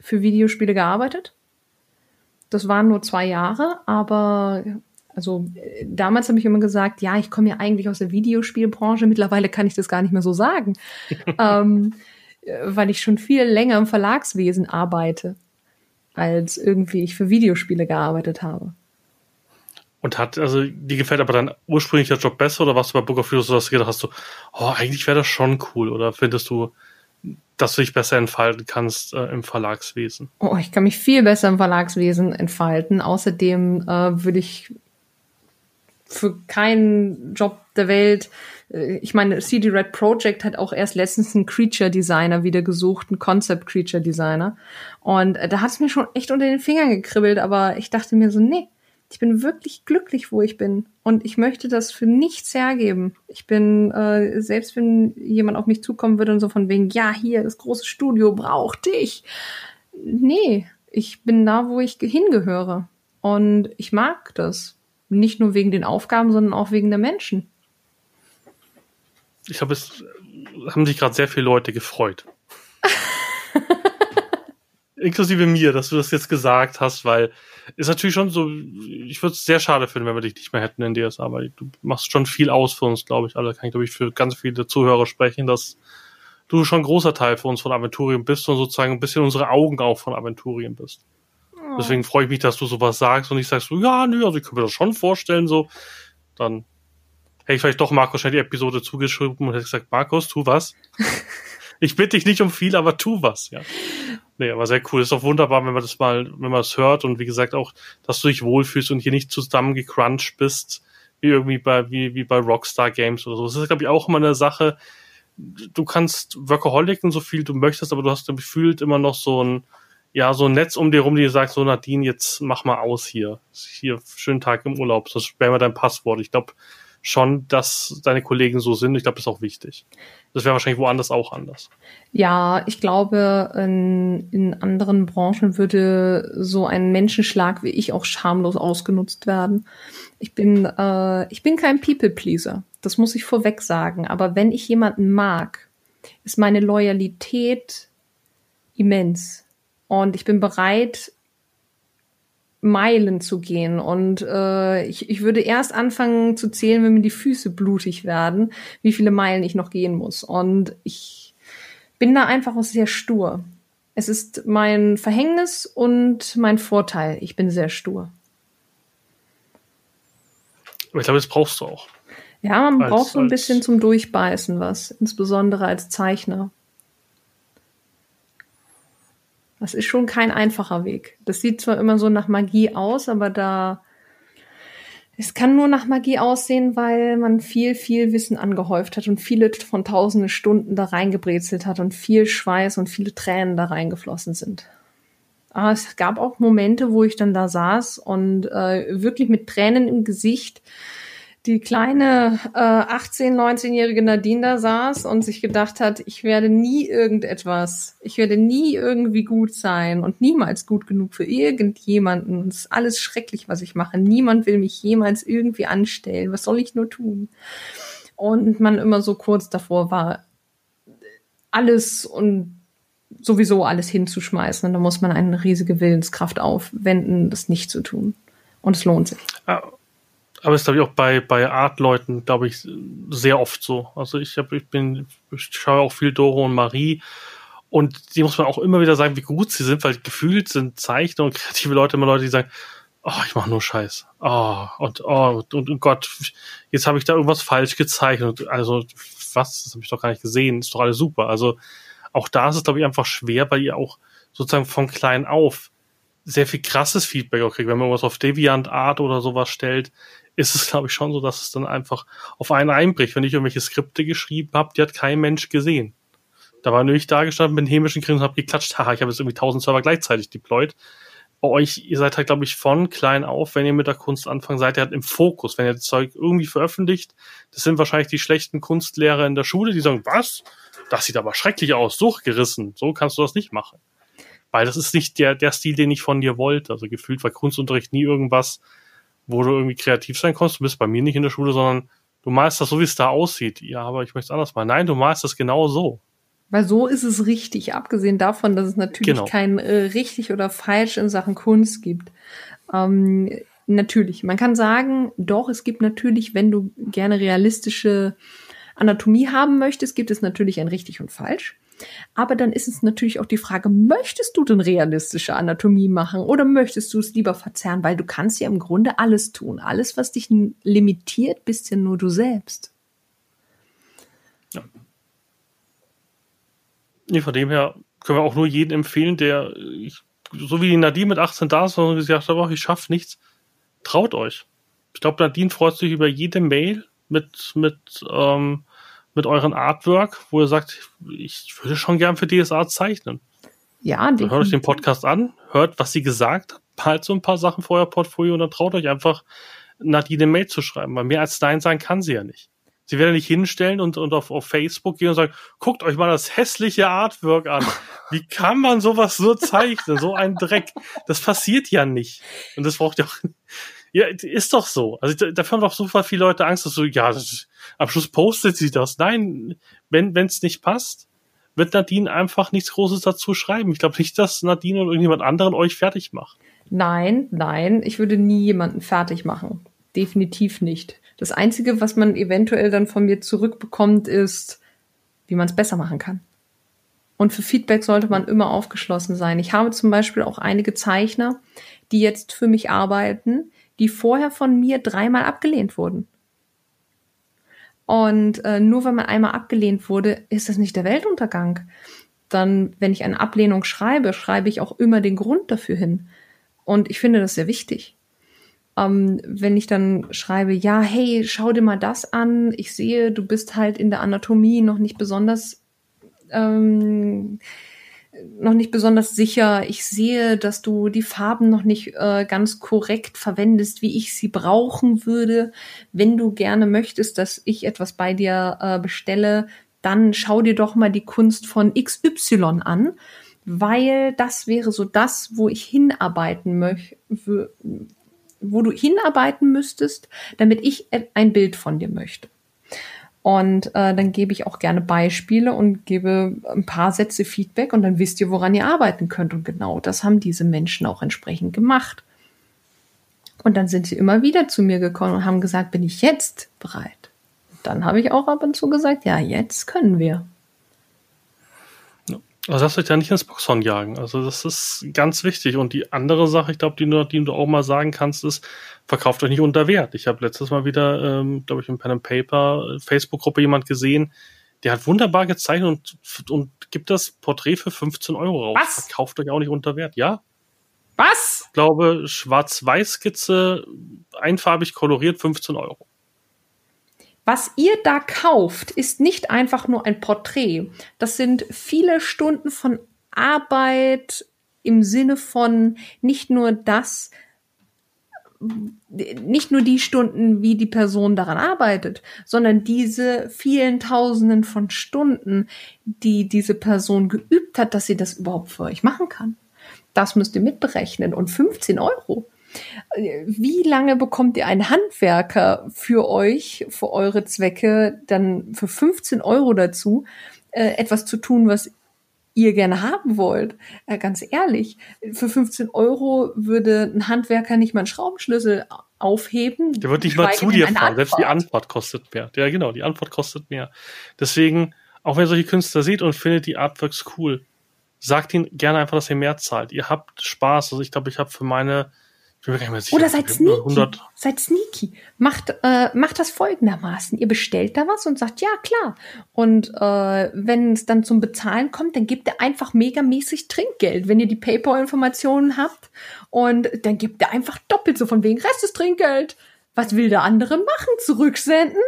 für Videospiele gearbeitet. Das waren nur zwei Jahre, aber also damals habe ich immer gesagt, ja, ich komme ja eigentlich aus der Videospielbranche. Mittlerweile kann ich das gar nicht mehr so sagen, ähm, weil ich schon viel länger im Verlagswesen arbeite, als irgendwie ich für Videospiele gearbeitet habe. Und hat, also, die gefällt aber dein ursprünglicher Job besser oder warst du bei Book of Heroes so, dass du gedacht hast, so, oh, eigentlich wäre das schon cool oder findest du, dass du dich besser entfalten kannst äh, im Verlagswesen? Oh, ich kann mich viel besser im Verlagswesen entfalten. Außerdem äh, würde ich für keinen Job der Welt, äh, ich meine, CD Red Project hat auch erst letztens einen Creature Designer wieder gesucht, einen Concept Creature Designer. Und äh, da hat es mir schon echt unter den Fingern gekribbelt, aber ich dachte mir so, nee, ich bin wirklich glücklich, wo ich bin. Und ich möchte das für nichts hergeben. Ich bin, äh, selbst wenn jemand auf mich zukommen würde und so von wegen, ja, hier, das große Studio braucht dich. Nee, ich bin da, wo ich hingehöre. Und ich mag das. Nicht nur wegen den Aufgaben, sondern auch wegen der Menschen. Ich glaube, es haben sich gerade sehr viele Leute gefreut. Inklusive mir, dass du das jetzt gesagt hast, weil ist natürlich schon so, ich würde es sehr schade finden, wenn wir dich nicht mehr hätten in DSA, weil du machst schon viel aus für uns, glaube ich. Alle kann ich, glaube ich, für ganz viele Zuhörer sprechen, dass du schon ein großer Teil für uns von Aventurien bist und sozusagen ein bisschen unsere Augen auch von Aventurien bist. Oh. Deswegen freue ich mich, dass du sowas sagst und ich sagst so, ja, nö, also ich kann mir das schon vorstellen, so. Dann hätte ich vielleicht doch Markus schnell die Episode zugeschrieben und hätte gesagt, Markus, tu was. ich bitte dich nicht um viel, aber tu was, ja. Nee, aber sehr cool. Ist doch wunderbar, wenn man das mal, wenn man es hört und wie gesagt auch, dass du dich wohlfühlst und hier nicht zusammengecrunched bist, wie irgendwie bei, wie, wie bei Rockstar Games oder so. Das ist, glaube ich, auch immer eine Sache. Du kannst Workaholic so viel du möchtest, aber du hast gefühlt immer noch so ein, ja, so ein Netz um dir rum, die sagt, so Nadine, jetzt mach mal aus hier. Hier, schönen Tag im Urlaub. Das wäre mal dein Passwort. Ich glaube, schon, dass deine Kollegen so sind. Ich glaube, das ist auch wichtig. Das wäre wahrscheinlich woanders auch anders. Ja, ich glaube, in, in anderen Branchen würde so ein Menschenschlag wie ich auch schamlos ausgenutzt werden. Ich bin, äh, ich bin kein People-Pleaser. Das muss ich vorweg sagen. Aber wenn ich jemanden mag, ist meine Loyalität immens. Und ich bin bereit, Meilen zu gehen. Und äh, ich, ich würde erst anfangen zu zählen, wenn mir die Füße blutig werden, wie viele Meilen ich noch gehen muss. Und ich bin da einfach auch sehr stur. Es ist mein Verhängnis und mein Vorteil. Ich bin sehr stur. Aber ich glaube, das brauchst du auch. Ja, man als, braucht so ein bisschen zum Durchbeißen was, insbesondere als Zeichner. Das ist schon kein einfacher Weg. Das sieht zwar immer so nach Magie aus, aber da Es kann nur nach Magie aussehen, weil man viel, viel Wissen angehäuft hat und viele von tausende Stunden da reingebrezelt hat und viel Schweiß und viele Tränen da reingeflossen sind. Aber es gab auch Momente, wo ich dann da saß und äh, wirklich mit Tränen im Gesicht die kleine äh, 18-, 19-jährige Nadine da saß und sich gedacht hat, ich werde nie irgendetwas, ich werde nie irgendwie gut sein und niemals gut genug für irgendjemanden. Es ist alles schrecklich, was ich mache. Niemand will mich jemals irgendwie anstellen. Was soll ich nur tun? Und man immer so kurz davor war, alles und sowieso alles hinzuschmeißen. Und da muss man eine riesige Willenskraft aufwenden, das nicht zu tun. Und es lohnt sich. Ja aber ist, glaube ich, auch bei, bei Art-Leuten, glaube ich, sehr oft so. Also ich, hab, ich bin, ich schaue auch viel Doro und Marie und die muss man auch immer wieder sagen, wie gut sie sind, weil gefühlt sind Zeichner und kreative Leute immer Leute, die sagen, oh, ich mache nur Scheiß. Oh, und, oh, und, und Gott, jetzt habe ich da irgendwas falsch gezeichnet. Also, was? Das habe ich doch gar nicht gesehen. Ist doch alles super. Also, auch da ist es, glaube ich, einfach schwer, weil ihr auch sozusagen von klein auf sehr viel krasses Feedback auch kriegt. Wenn man was auf Deviant Art oder sowas stellt, ist es, glaube ich, schon so, dass es dann einfach auf einen einbricht. Wenn ich irgendwelche Skripte geschrieben habe, die hat kein Mensch gesehen. Da war nur ich da gestanden mit hämischen Grinsen und habe geklatscht, haha, ich habe jetzt irgendwie tausend Server gleichzeitig deployed. Bei euch, ihr seid halt, glaube ich, von klein auf, wenn ihr mit der Kunst anfangt, seid ihr halt im Fokus. Wenn ihr das Zeug irgendwie veröffentlicht, das sind wahrscheinlich die schlechten Kunstlehrer in der Schule, die sagen, was? Das sieht aber schrecklich aus, durchgerissen. So kannst du das nicht machen. Weil das ist nicht der, der Stil, den ich von dir wollte. Also gefühlt war Kunstunterricht nie irgendwas, wo du irgendwie kreativ sein kannst. Du bist bei mir nicht in der Schule, sondern du malst das so, wie es da aussieht. Ja, aber ich möchte es anders malen. Nein, du malst das genau so. Weil so ist es richtig, abgesehen davon, dass es natürlich genau. kein äh, richtig oder falsch in Sachen Kunst gibt. Ähm, natürlich, man kann sagen, doch, es gibt natürlich, wenn du gerne realistische Anatomie haben möchtest, gibt es natürlich ein richtig und falsch. Aber dann ist es natürlich auch die Frage, möchtest du denn realistische Anatomie machen oder möchtest du es lieber verzerren? Weil du kannst ja im Grunde alles tun. Alles, was dich limitiert, bist ja nur du selbst. Ja. Nee, von dem her können wir auch nur jeden empfehlen, der, ich, so wie Nadine mit 18 da ist und gesagt hat, ich schaffe nichts, traut euch. Ich glaube, Nadine freut sich über jede Mail mit, mit ähm, mit euren Artwork, wo ihr sagt, ich würde schon gern für DSA zeichnen. Ja, definitiv. Hört euch den Podcast an, hört, was sie gesagt hat, halt so ein paar Sachen vor euer Portfolio und dann traut euch einfach, Nadine eine Mail zu schreiben, weil mehr als Nein sein kann sie ja nicht. Sie werden nicht hinstellen und, und auf, auf Facebook gehen und sagen, guckt euch mal das hässliche Artwork an. Wie kann man sowas so zeichnen? So ein Dreck. Das passiert ja nicht. Und das braucht ja auch, ja, ist doch so. Also dafür haben doch so viele Leute Angst, dass so, ja, am Schluss postet sie das. Nein, wenn es nicht passt, wird Nadine einfach nichts Großes dazu schreiben. Ich glaube nicht, dass Nadine oder irgendjemand anderen euch fertig macht. Nein, nein, ich würde nie jemanden fertig machen. Definitiv nicht. Das Einzige, was man eventuell dann von mir zurückbekommt, ist, wie man es besser machen kann. Und für Feedback sollte man immer aufgeschlossen sein. Ich habe zum Beispiel auch einige Zeichner, die jetzt für mich arbeiten, die vorher von mir dreimal abgelehnt wurden. Und äh, nur weil man einmal abgelehnt wurde, ist das nicht der Weltuntergang. Dann, wenn ich eine Ablehnung schreibe, schreibe ich auch immer den Grund dafür hin. Und ich finde das sehr wichtig. Ähm, wenn ich dann schreibe, ja, hey, schau dir mal das an, ich sehe, du bist halt in der Anatomie noch nicht besonders ähm, noch nicht besonders sicher. Ich sehe, dass du die Farben noch nicht äh, ganz korrekt verwendest, wie ich sie brauchen würde. Wenn du gerne möchtest, dass ich etwas bei dir äh, bestelle, dann schau dir doch mal die Kunst von XY an, weil das wäre so das, wo ich hinarbeiten möchte, wo du hinarbeiten müsstest, damit ich ein Bild von dir möchte. Und äh, dann gebe ich auch gerne Beispiele und gebe ein paar Sätze Feedback und dann wisst ihr, woran ihr arbeiten könnt. Und genau das haben diese Menschen auch entsprechend gemacht. Und dann sind sie immer wieder zu mir gekommen und haben gesagt, bin ich jetzt bereit? dann habe ich auch ab und zu gesagt, ja, jetzt können wir. Also lasst euch da nicht ins Boxhorn jagen. Also das ist ganz wichtig. Und die andere Sache, ich glaube, die, du, die du auch mal sagen kannst, ist, verkauft euch nicht unter Wert. Ich habe letztes Mal wieder, ähm, glaube ich, im Pen and Paper äh, Facebook-Gruppe jemand gesehen, der hat wunderbar gezeichnet und, und gibt das Porträt für 15 Euro raus. Was? Verkauft euch auch nicht unter Wert, ja? Was? Ich glaube, Schwarz-Weiß-Skizze, einfarbig koloriert, 15 Euro. Was ihr da kauft, ist nicht einfach nur ein Porträt. Das sind viele Stunden von Arbeit im Sinne von nicht nur das, nicht nur die Stunden, wie die Person daran arbeitet, sondern diese vielen Tausenden von Stunden, die diese Person geübt hat, dass sie das überhaupt für euch machen kann. Das müsst ihr mitberechnen. Und 15 Euro. Wie lange bekommt ihr einen Handwerker für euch, für eure Zwecke, dann für 15 Euro dazu, äh, etwas zu tun, was ihr gerne haben wollt. Äh, ganz ehrlich, für 15 Euro würde ein Handwerker nicht mal einen Schraubenschlüssel aufheben. Der wird nicht mal zu dir fahren. Selbst die Antwort kostet mehr. Ja, genau, die Antwort kostet mehr. Deswegen, auch wenn ihr solche Künstler seht und findet die Artworks cool, sagt ihnen gerne einfach, dass ihr mehr zahlt. Ihr habt Spaß. Also ich glaube, ich habe für meine Sicher, Oder seid sneaky. 100. Seid sneaky. Macht, äh, macht das folgendermaßen. Ihr bestellt da was und sagt, ja, klar. Und äh, wenn es dann zum Bezahlen kommt, dann gebt ihr einfach megamäßig Trinkgeld, wenn ihr die PayPal-Informationen habt. Und dann gebt ihr einfach doppelt so von wegen Rest ist Trinkgeld. Was will der andere machen? Zurücksenden?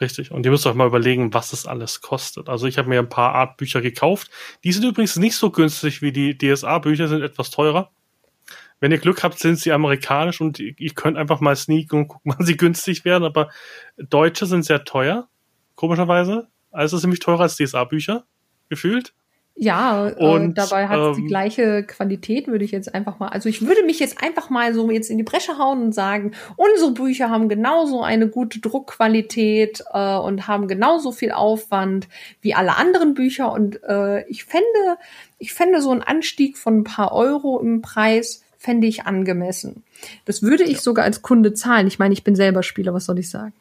Richtig. Und ihr müsst euch mal überlegen, was es alles kostet. Also ich habe mir ein paar Artbücher gekauft. Die sind übrigens nicht so günstig wie die DSA-Bücher, sind etwas teurer. Wenn ihr Glück habt, sind sie amerikanisch und ihr könnt einfach mal sneaken und gucken, wann sie günstig werden. Aber deutsche sind sehr teuer, komischerweise. Also es ist nämlich teurer als DSA-Bücher, gefühlt. Ja, äh, und, äh, dabei hat es ähm, die gleiche Qualität, würde ich jetzt einfach mal. Also ich würde mich jetzt einfach mal so jetzt in die Bresche hauen und sagen, unsere Bücher haben genauso eine gute Druckqualität äh, und haben genauso viel Aufwand wie alle anderen Bücher. Und äh, ich fände, ich fände so einen Anstieg von ein paar Euro im Preis fände ich angemessen. Das würde ich ja. sogar als Kunde zahlen. Ich meine, ich bin selber Spieler, was soll ich sagen?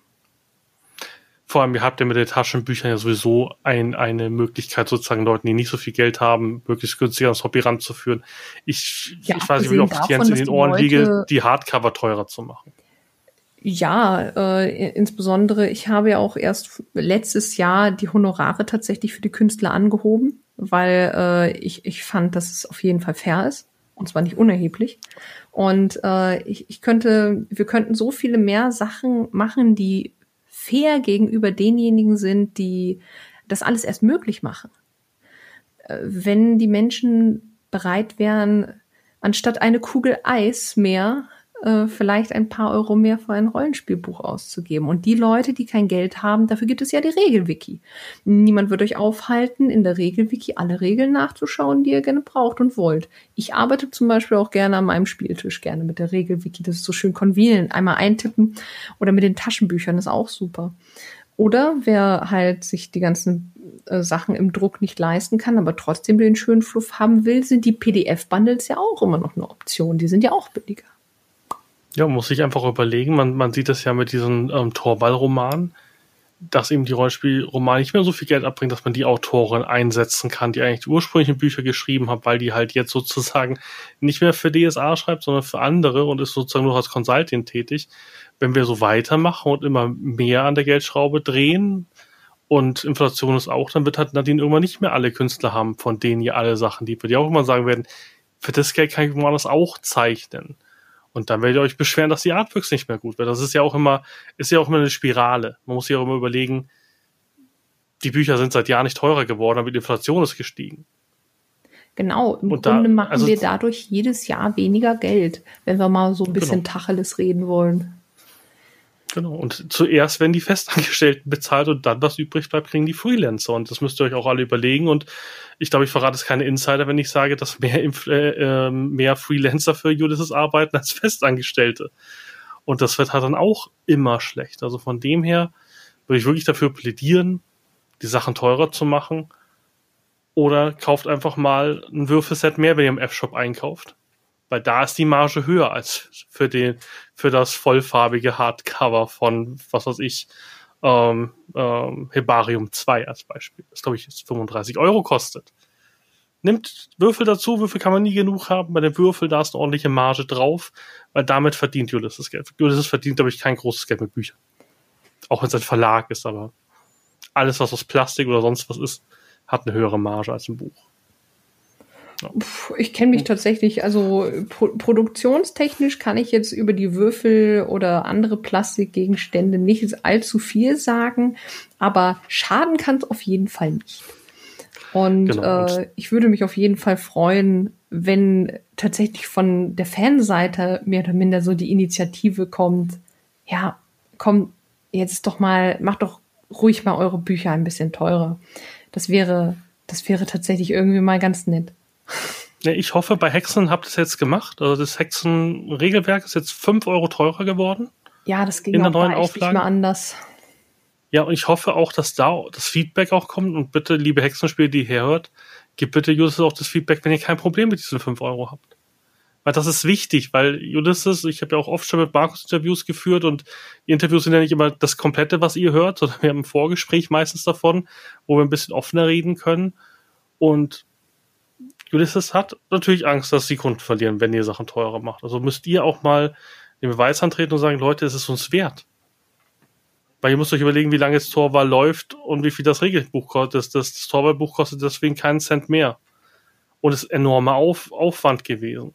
Vor allem, ihr habt ja mit den Taschenbüchern ja sowieso ein, eine Möglichkeit, sozusagen Leuten, die nicht so viel Geld haben, möglichst günstig ans Hobby ranzuführen. Ich, ja, ich weiß nicht, wie oft ich jetzt in den Ohren liege, die Hardcover teurer zu machen. Ja, äh, insbesondere, ich habe ja auch erst letztes Jahr die Honorare tatsächlich für die Künstler angehoben, weil äh, ich, ich fand, dass es auf jeden Fall fair ist und zwar nicht unerheblich. Und äh, ich, ich könnte, wir könnten so viele mehr Sachen machen, die fair gegenüber denjenigen sind, die das alles erst möglich machen. Äh, wenn die Menschen bereit wären, anstatt eine Kugel Eis mehr äh, vielleicht ein paar Euro mehr für ein Rollenspielbuch auszugeben. Und die Leute, die kein Geld haben, dafür gibt es ja die Regelwiki. Niemand wird euch aufhalten, in der Regelwiki alle Regeln nachzuschauen, die ihr gerne braucht und wollt. Ich arbeite zum Beispiel auch gerne an meinem Spieltisch, gerne mit der Regelwiki. Das ist so schön convenient. Einmal eintippen oder mit den Taschenbüchern ist auch super. Oder wer halt sich die ganzen äh, Sachen im Druck nicht leisten kann, aber trotzdem den schönen Fluff haben will, sind die PDF-Bundles ja auch immer noch eine Option. Die sind ja auch billiger. Ja, muss ich einfach überlegen. Man, man sieht das ja mit diesen ähm, Torball-Romanen, dass eben die Rollenspielromane nicht mehr so viel Geld abbringen, dass man die Autorin einsetzen kann, die eigentlich die ursprünglichen Bücher geschrieben hat, weil die halt jetzt sozusagen nicht mehr für DSA schreibt, sondern für andere und ist sozusagen nur als Consulting tätig. Wenn wir so weitermachen und immer mehr an der Geldschraube drehen, und Inflation ist auch, dann wird halt Nadine irgendwann nicht mehr alle Künstler haben, von denen ihr alle Sachen, die wir dir auch immer sagen werden, für das Geld kann ich woanders auch zeichnen. Und dann werdet ihr euch beschweren, dass die Artworks nicht mehr gut wird. Das ist ja auch immer, ist ja auch immer eine Spirale. Man muss sich auch immer überlegen, die Bücher sind seit Jahren nicht teurer geworden, aber die Inflation ist gestiegen. Genau, im und Grunde da, machen also, wir dadurch jedes Jahr weniger Geld, wenn wir mal so ein bisschen genau. Tacheles reden wollen. Genau. Und zuerst werden die Festangestellten bezahlt und dann, was übrig bleibt, kriegen die Freelancer. Und das müsst ihr euch auch alle überlegen. Und ich glaube, ich verrate es keine Insider, wenn ich sage, dass mehr, äh, ähm, mehr Freelancer für Ulysses arbeiten als Festangestellte. Und das wird halt dann auch immer schlecht. Also von dem her würde ich wirklich dafür plädieren, die Sachen teurer zu machen. Oder kauft einfach mal ein Würfelset mehr, wenn ihr im F-Shop einkauft. Weil da ist die Marge höher als für den, für das vollfarbige Hardcover von, was weiß ich, ähm, ähm, Hebarium 2 als Beispiel. Das glaube ich jetzt 35 Euro kostet. Nimmt Würfel dazu, Würfel kann man nie genug haben. Bei den Würfel da ist eine ordentliche Marge drauf, weil damit verdient Ulysses Geld. Ulysses verdient, glaube ich, kein großes Geld mit Büchern. Auch wenn es ein Verlag ist, aber alles, was aus Plastik oder sonst was ist, hat eine höhere Marge als ein Buch. Ich kenne mich tatsächlich, also pro produktionstechnisch kann ich jetzt über die Würfel oder andere Plastikgegenstände nicht allzu viel sagen, aber schaden kann es auf jeden Fall nicht. Und, genau. äh, ich würde mich auf jeden Fall freuen, wenn tatsächlich von der Fanseite mehr oder minder so die Initiative kommt, ja, komm, jetzt doch mal, macht doch ruhig mal eure Bücher ein bisschen teurer. Das wäre, das wäre tatsächlich irgendwie mal ganz nett. Ich hoffe, bei Hexen habt ihr es jetzt gemacht. Also das Hexen-Regelwerk ist jetzt fünf Euro teurer geworden. Ja, das ging in der neuen Auflage. nicht mehr anders. Ja, und ich hoffe auch, dass da das Feedback auch kommt. Und bitte, liebe Hexenspiele, die ihr hört, gebt bitte Ulysses auch das Feedback, wenn ihr kein Problem mit diesen fünf Euro habt. Weil das ist wichtig, weil Ulysses, ich habe ja auch oft schon mit Markus Interviews geführt und die Interviews sind ja nicht immer das Komplette, was ihr hört, sondern wir haben ein Vorgespräch meistens davon, wo wir ein bisschen offener reden können. Und Ulysses hat natürlich Angst, dass die Kunden verlieren, wenn ihr Sachen teurer macht. Also müsst ihr auch mal den Beweis antreten und sagen, Leute, es ist uns wert. Weil ihr müsst euch überlegen, wie lange das Torwahl läuft und wie viel das Regelbuch kostet. Das, das, das Torwahlbuch kostet deswegen keinen Cent mehr. Und es ist enormer Auf, Aufwand gewesen.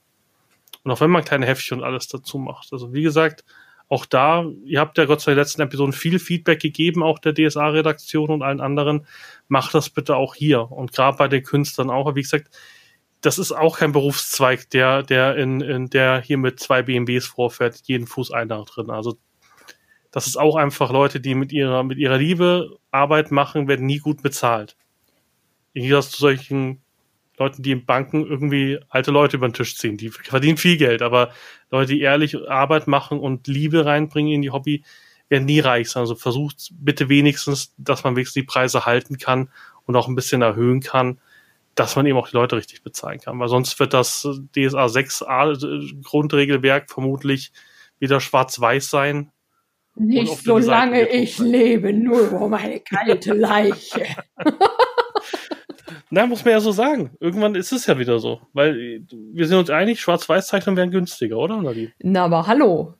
Und auch wenn man kleine Heftchen und alles dazu macht. Also wie gesagt, auch da, ihr habt ja Gott sei Dank in den letzten Episoden viel Feedback gegeben, auch der DSA-Redaktion und allen anderen. Macht das bitte auch hier. Und gerade bei den Künstlern auch. Wie gesagt, das ist auch kein Berufszweig, der, der in, in der hier mit zwei BMWs vorfährt, jeden Fuß einer drin. Also das ist auch einfach Leute, die mit ihrer, mit ihrer Liebe Arbeit machen, werden nie gut bezahlt. Im Gegensatz zu solchen Leuten, die in Banken irgendwie alte Leute über den Tisch ziehen. Die verdienen viel Geld, aber Leute, die ehrlich Arbeit machen und Liebe reinbringen in die Hobby, werden nie reich sein. Also versucht bitte wenigstens, dass man wenigstens die Preise halten kann und auch ein bisschen erhöhen kann, dass man eben auch die Leute richtig bezahlen kann. Weil sonst wird das DSA 6a Grundregelwerk vermutlich wieder schwarz-weiß sein. Nicht solange ich lebe, nur um eine kalte Leiche. Na, muss man ja so sagen. Irgendwann ist es ja wieder so. Weil wir sind uns einig, Schwarz-Weiß-Zeichnungen wären günstiger, oder, Nadine? Na, aber hallo.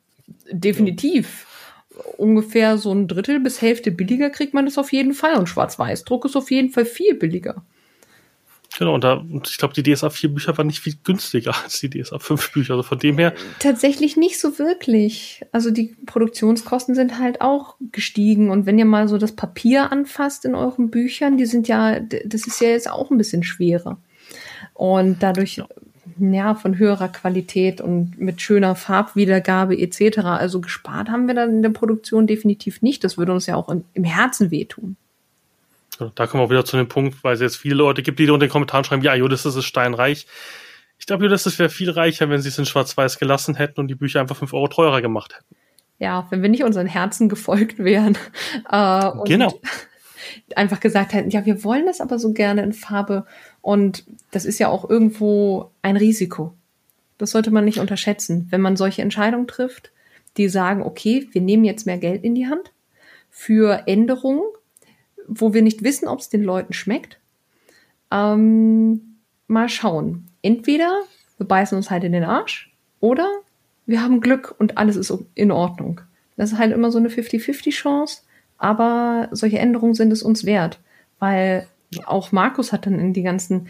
Definitiv. Ja. Ungefähr so ein Drittel bis Hälfte billiger kriegt man das auf jeden Fall. Und Schwarz-Weiß-Druck ist auf jeden Fall viel billiger. Genau, und, da, und ich glaube, die DSA 4 Bücher waren nicht viel günstiger als die DSA 5 Bücher. Also von dem her. Tatsächlich nicht so wirklich. Also die Produktionskosten sind halt auch gestiegen. Und wenn ihr mal so das Papier anfasst in euren Büchern, die sind ja, das ist ja jetzt auch ein bisschen schwerer. Und dadurch, ja, ja von höherer Qualität und mit schöner Farbwiedergabe etc. Also gespart haben wir dann in der Produktion definitiv nicht. Das würde uns ja auch im, im Herzen wehtun. Da kommen wir wieder zu dem Punkt, weil es jetzt viele Leute gibt, die unter den Kommentaren schreiben, ja, Ulysses ist steinreich. Ich glaube, Ulysses wäre viel reicher, wenn sie es in Schwarz-Weiß gelassen hätten und die Bücher einfach fünf Euro teurer gemacht hätten. Ja, wenn wir nicht unseren Herzen gefolgt wären. Äh, und genau. Einfach gesagt hätten, ja, wir wollen das aber so gerne in Farbe. Und das ist ja auch irgendwo ein Risiko. Das sollte man nicht unterschätzen. Wenn man solche Entscheidungen trifft, die sagen, okay, wir nehmen jetzt mehr Geld in die Hand für Änderungen, wo wir nicht wissen, ob es den Leuten schmeckt. Ähm, mal schauen. Entweder wir beißen uns halt in den Arsch oder wir haben Glück und alles ist in Ordnung. Das ist halt immer so eine 50-50 Chance, aber solche Änderungen sind es uns wert, weil auch Markus hat dann in die ganzen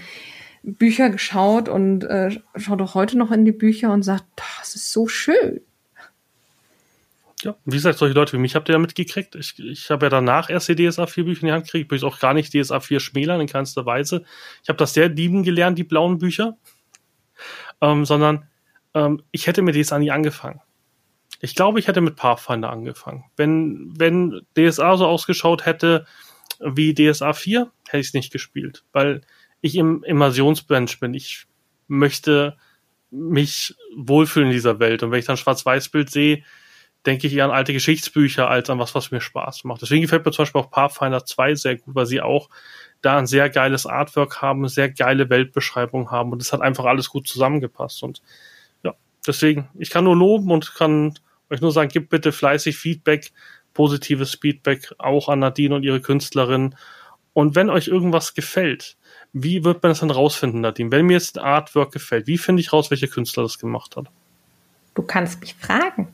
Bücher geschaut und äh, schaut auch heute noch in die Bücher und sagt, das ist so schön. Ja, wie gesagt, solche Leute wie mich habt ihr ja mitgekriegt. Ich, ich habe ja danach erst die DSA 4 Bücher in die Hand gekriegt. Ich möchte auch gar nicht DSA 4 schmälern in keinster Weise. Ich habe das sehr lieben gelernt, die blauen Bücher. Ähm, sondern ähm, ich hätte mit DSA nie angefangen. Ich glaube, ich hätte mit Pathfinder angefangen. Wenn, wenn DSA so ausgeschaut hätte wie DSA 4, hätte ich es nicht gespielt. Weil ich im Immersionsbench bin. Ich möchte mich wohlfühlen in dieser Welt. Und wenn ich dann Schwarz-Weiß-Bild sehe, denke ich eher an alte Geschichtsbücher als an was, was mir Spaß macht. Deswegen gefällt mir zum Beispiel auch Pathfinder 2 sehr gut, weil sie auch da ein sehr geiles Artwork haben, sehr geile Weltbeschreibung haben und es hat einfach alles gut zusammengepasst. Und ja, deswegen, ich kann nur loben und kann euch nur sagen, gebt bitte fleißig Feedback, positives Feedback auch an Nadine und ihre Künstlerin. Und wenn euch irgendwas gefällt, wie wird man das dann rausfinden, Nadine? Wenn mir jetzt ein Artwork gefällt, wie finde ich raus, welcher Künstler das gemacht hat? Du kannst mich fragen.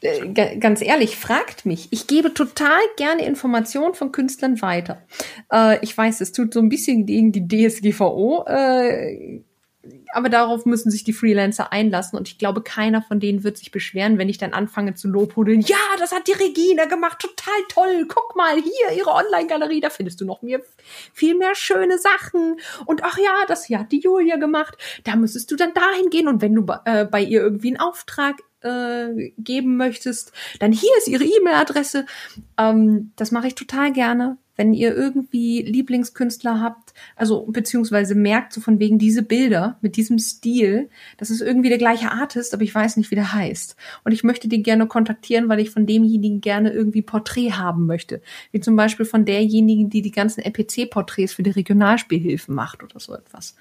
Äh, ganz ehrlich, fragt mich. Ich gebe total gerne Informationen von Künstlern weiter. Äh, ich weiß, es tut so ein bisschen gegen die DSGVO äh, aber darauf müssen sich die Freelancer einlassen und ich glaube, keiner von denen wird sich beschweren, wenn ich dann anfange zu lobhudeln. Ja, das hat die Regina gemacht, total toll. Guck mal hier ihre Online-Galerie, da findest du noch mehr, viel mehr schöne Sachen. Und ach ja, das hier hat die Julia gemacht. Da müsstest du dann dahin gehen und wenn du äh, bei ihr irgendwie einen Auftrag äh, geben möchtest, dann hier ist ihre E-Mail-Adresse. Ähm, das mache ich total gerne wenn ihr irgendwie Lieblingskünstler habt, also beziehungsweise merkt so von wegen diese Bilder mit diesem Stil, das ist irgendwie der gleiche Artist, aber ich weiß nicht, wie der heißt. Und ich möchte den gerne kontaktieren, weil ich von demjenigen gerne irgendwie Porträt haben möchte. Wie zum Beispiel von derjenigen, die die ganzen NPC-Porträts für die Regionalspielhilfen macht oder so etwas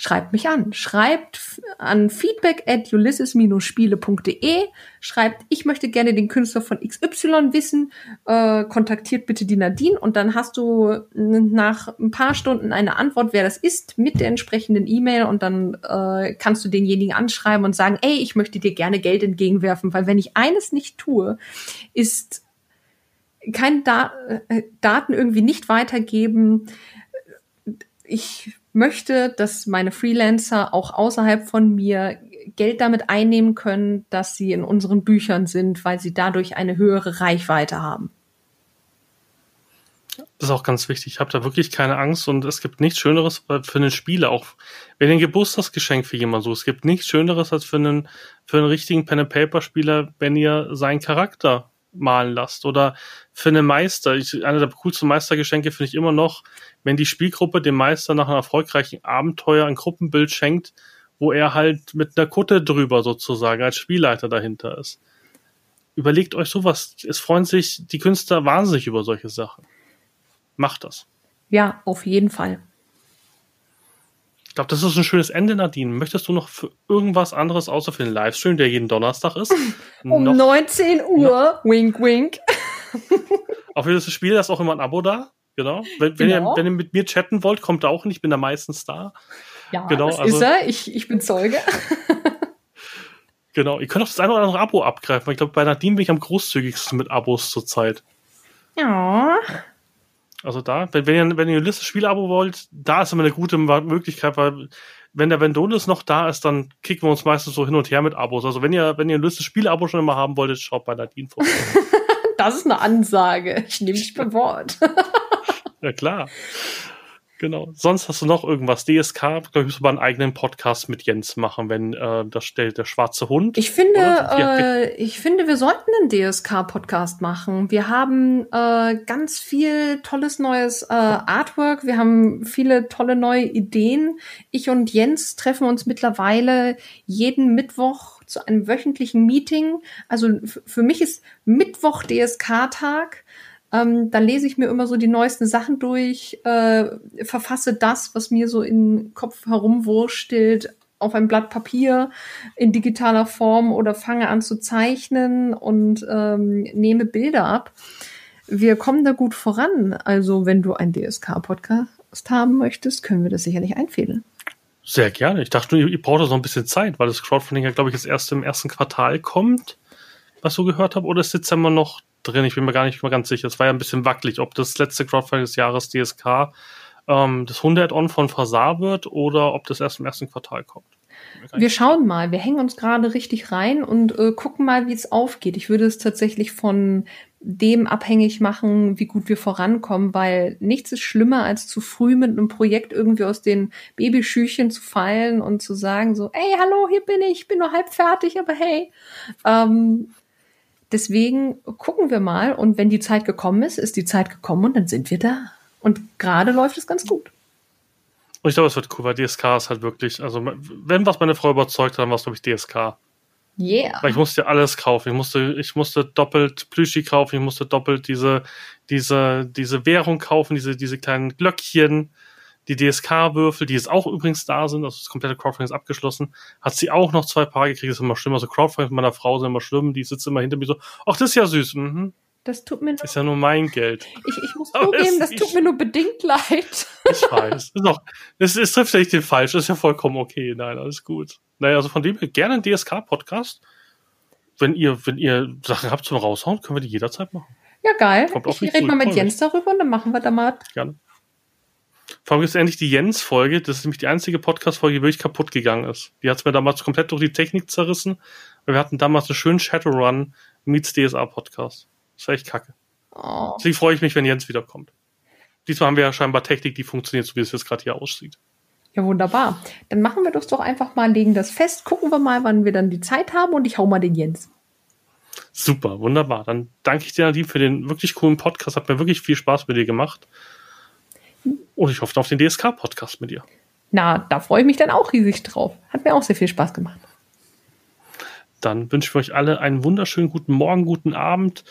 schreibt mich an. Schreibt an feedback at ulysses-spiele.de. Schreibt, ich möchte gerne den Künstler von XY wissen. Äh, kontaktiert bitte die Nadine und dann hast du nach ein paar Stunden eine Antwort, wer das ist, mit der entsprechenden E-Mail und dann äh, kannst du denjenigen anschreiben und sagen, ey, ich möchte dir gerne Geld entgegenwerfen, weil wenn ich eines nicht tue, ist keine da äh, Daten irgendwie nicht weitergeben. Ich möchte, dass meine Freelancer auch außerhalb von mir Geld damit einnehmen können, dass sie in unseren Büchern sind, weil sie dadurch eine höhere Reichweite haben. Das ist auch ganz wichtig. Ich habe da wirklich keine Angst und es gibt nichts Schöneres für einen Spieler, auch wenn ein Geburtstagsgeschenk für jemanden so. Es gibt nichts Schöneres als für einen, für einen richtigen Pen-and-Paper-Spieler, wenn ihr seinen Charakter malen lasst. Oder für einen Meister. Ich, einer der coolsten Meistergeschenke finde ich immer noch, wenn die Spielgruppe dem Meister nach einem erfolgreichen Abenteuer ein Gruppenbild schenkt, wo er halt mit einer Kutte drüber sozusagen als Spielleiter dahinter ist. Überlegt euch sowas. Es freuen sich die Künstler wahnsinnig über solche Sachen. Macht das. Ja, auf jeden Fall. Ich glaube, das ist ein schönes Ende, Nadine. Möchtest du noch für irgendwas anderes außer für den Livestream, der jeden Donnerstag ist? um noch, 19 Uhr, noch, wink, wink. Auf jedes Spiel ist auch immer ein Abo da. Genau. Wenn, wenn, genau. Ihr, wenn ihr mit mir chatten wollt, kommt auch nicht. Ich bin da meistens da. Ja, genau, das also, ist er. Ich, ich bin Zeuge. genau. Ihr könnt auch das eine oder andere Abo abgreifen. Ich glaube, bei Nadine bin ich am großzügigsten mit Abos zurzeit. Ja. Also da, wenn, wenn ihr, wenn ihr ein Liste-Spiel-Abo wollt, da ist immer eine gute Möglichkeit, weil wenn der Vendonis noch da ist, dann kicken wir uns meistens so hin und her mit Abos. Also wenn ihr, wenn ihr ein Liste-Spiel-Abo schon immer haben wolltet, schaut bei Nadine vorbei. das ist eine Ansage. Ich nehme dich beim Wort. ja, klar. Genau. Sonst hast du noch irgendwas? DSK, glaube ich, müssen wir einen eigenen Podcast mit Jens machen, wenn äh, das stellt der schwarze Hund. Ich finde, äh, ich finde, wir sollten einen DSK-Podcast machen. Wir haben äh, ganz viel tolles neues äh, Artwork. Wir haben viele tolle neue Ideen. Ich und Jens treffen uns mittlerweile jeden Mittwoch zu einem wöchentlichen Meeting. Also für mich ist Mittwoch DSK-Tag. Ähm, dann lese ich mir immer so die neuesten Sachen durch, äh, verfasse das, was mir so im Kopf herumwurstelt, auf ein Blatt Papier in digitaler Form oder fange an zu zeichnen und ähm, nehme Bilder ab. Wir kommen da gut voran. Also wenn du einen DSK-Podcast haben möchtest, können wir das sicherlich einfädeln. Sehr gerne. Ich dachte, ihr braucht noch ein bisschen Zeit, weil das Crowdfunding ja, glaube ich, jetzt erst im ersten Quartal kommt, was so gehört habe, oder ist Dezember noch drin. Ich bin mir gar nicht mal ganz sicher. Es war ja ein bisschen wackelig, ob das letzte Crowdfunding des Jahres DSK ähm, das 100-On von Fasar wird oder ob das erst im ersten Quartal kommt. Wir schauen mal. Wir hängen uns gerade richtig rein und äh, gucken mal, wie es aufgeht. Ich würde es tatsächlich von dem abhängig machen, wie gut wir vorankommen, weil nichts ist schlimmer, als zu früh mit einem Projekt irgendwie aus den Babyschüchen zu fallen und zu sagen so, ey, hallo, hier bin ich, ich bin nur halb fertig, aber hey. Ähm, Deswegen gucken wir mal und wenn die Zeit gekommen ist, ist die Zeit gekommen und dann sind wir da. Und gerade läuft es ganz gut. Und ich glaube, es wird cool, weil DSK ist halt wirklich, also wenn was meine Frau überzeugt hat, dann war es, glaube ich, DSK. Yeah. Weil ich musste alles kaufen. Ich musste, ich musste doppelt Plüschi kaufen, ich musste doppelt diese, diese, diese Währung kaufen, diese, diese kleinen Glöckchen die DSK-Würfel, die jetzt auch übrigens da sind, also das komplette Crowdfunding ist abgeschlossen, hat sie auch noch zwei Paar gekriegt, das ist immer schlimm. Also Crowdfunding meiner Frau sind immer schlimm, die sitzt immer hinter mir so, ach, das ist ja süß. Mhm. Das tut mir nur, Ist ja nur mein Geld. Ich, ich muss zugeben, das tut mir nur bedingt leid. Ich weiß. Ist auch, es, es trifft ja nicht den falsch, ist ja vollkommen okay. Nein, alles gut. Naja, also von dem her gerne ein DSK-Podcast. Wenn ihr, wenn ihr Sachen habt zum Raushauen, können wir die jederzeit machen. Ja, geil. Kommt ich rede mal mit Jens darüber und dann machen wir da mal. Gerne. Vor allem ist endlich die Jens-Folge. Das ist nämlich die einzige Podcast-Folge, die wirklich kaputt gegangen ist. Die hat es mir damals komplett durch die Technik zerrissen. Weil wir hatten damals einen schönen Shadowrun meets DSA-Podcast. Das war echt kacke. Oh. Deswegen freue ich mich, wenn Jens wiederkommt. Diesmal haben wir ja scheinbar Technik, die funktioniert, so wie es jetzt gerade hier aussieht. Ja, wunderbar. Dann machen wir das doch einfach mal, legen das fest, gucken wir mal, wann wir dann die Zeit haben und ich hau mal den Jens. Super, wunderbar. Dann danke ich dir, Nadine, für den wirklich coolen Podcast. Hat mir wirklich viel Spaß mit dir gemacht. Und ich hoffe auf den DSK-Podcast mit dir. Na, da freue ich mich dann auch riesig drauf. Hat mir auch sehr viel Spaß gemacht. Dann wünsche ich euch alle einen wunderschönen guten Morgen, guten Abend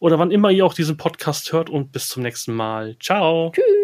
oder wann immer ihr auch diesen Podcast hört und bis zum nächsten Mal. Ciao. Tschüss.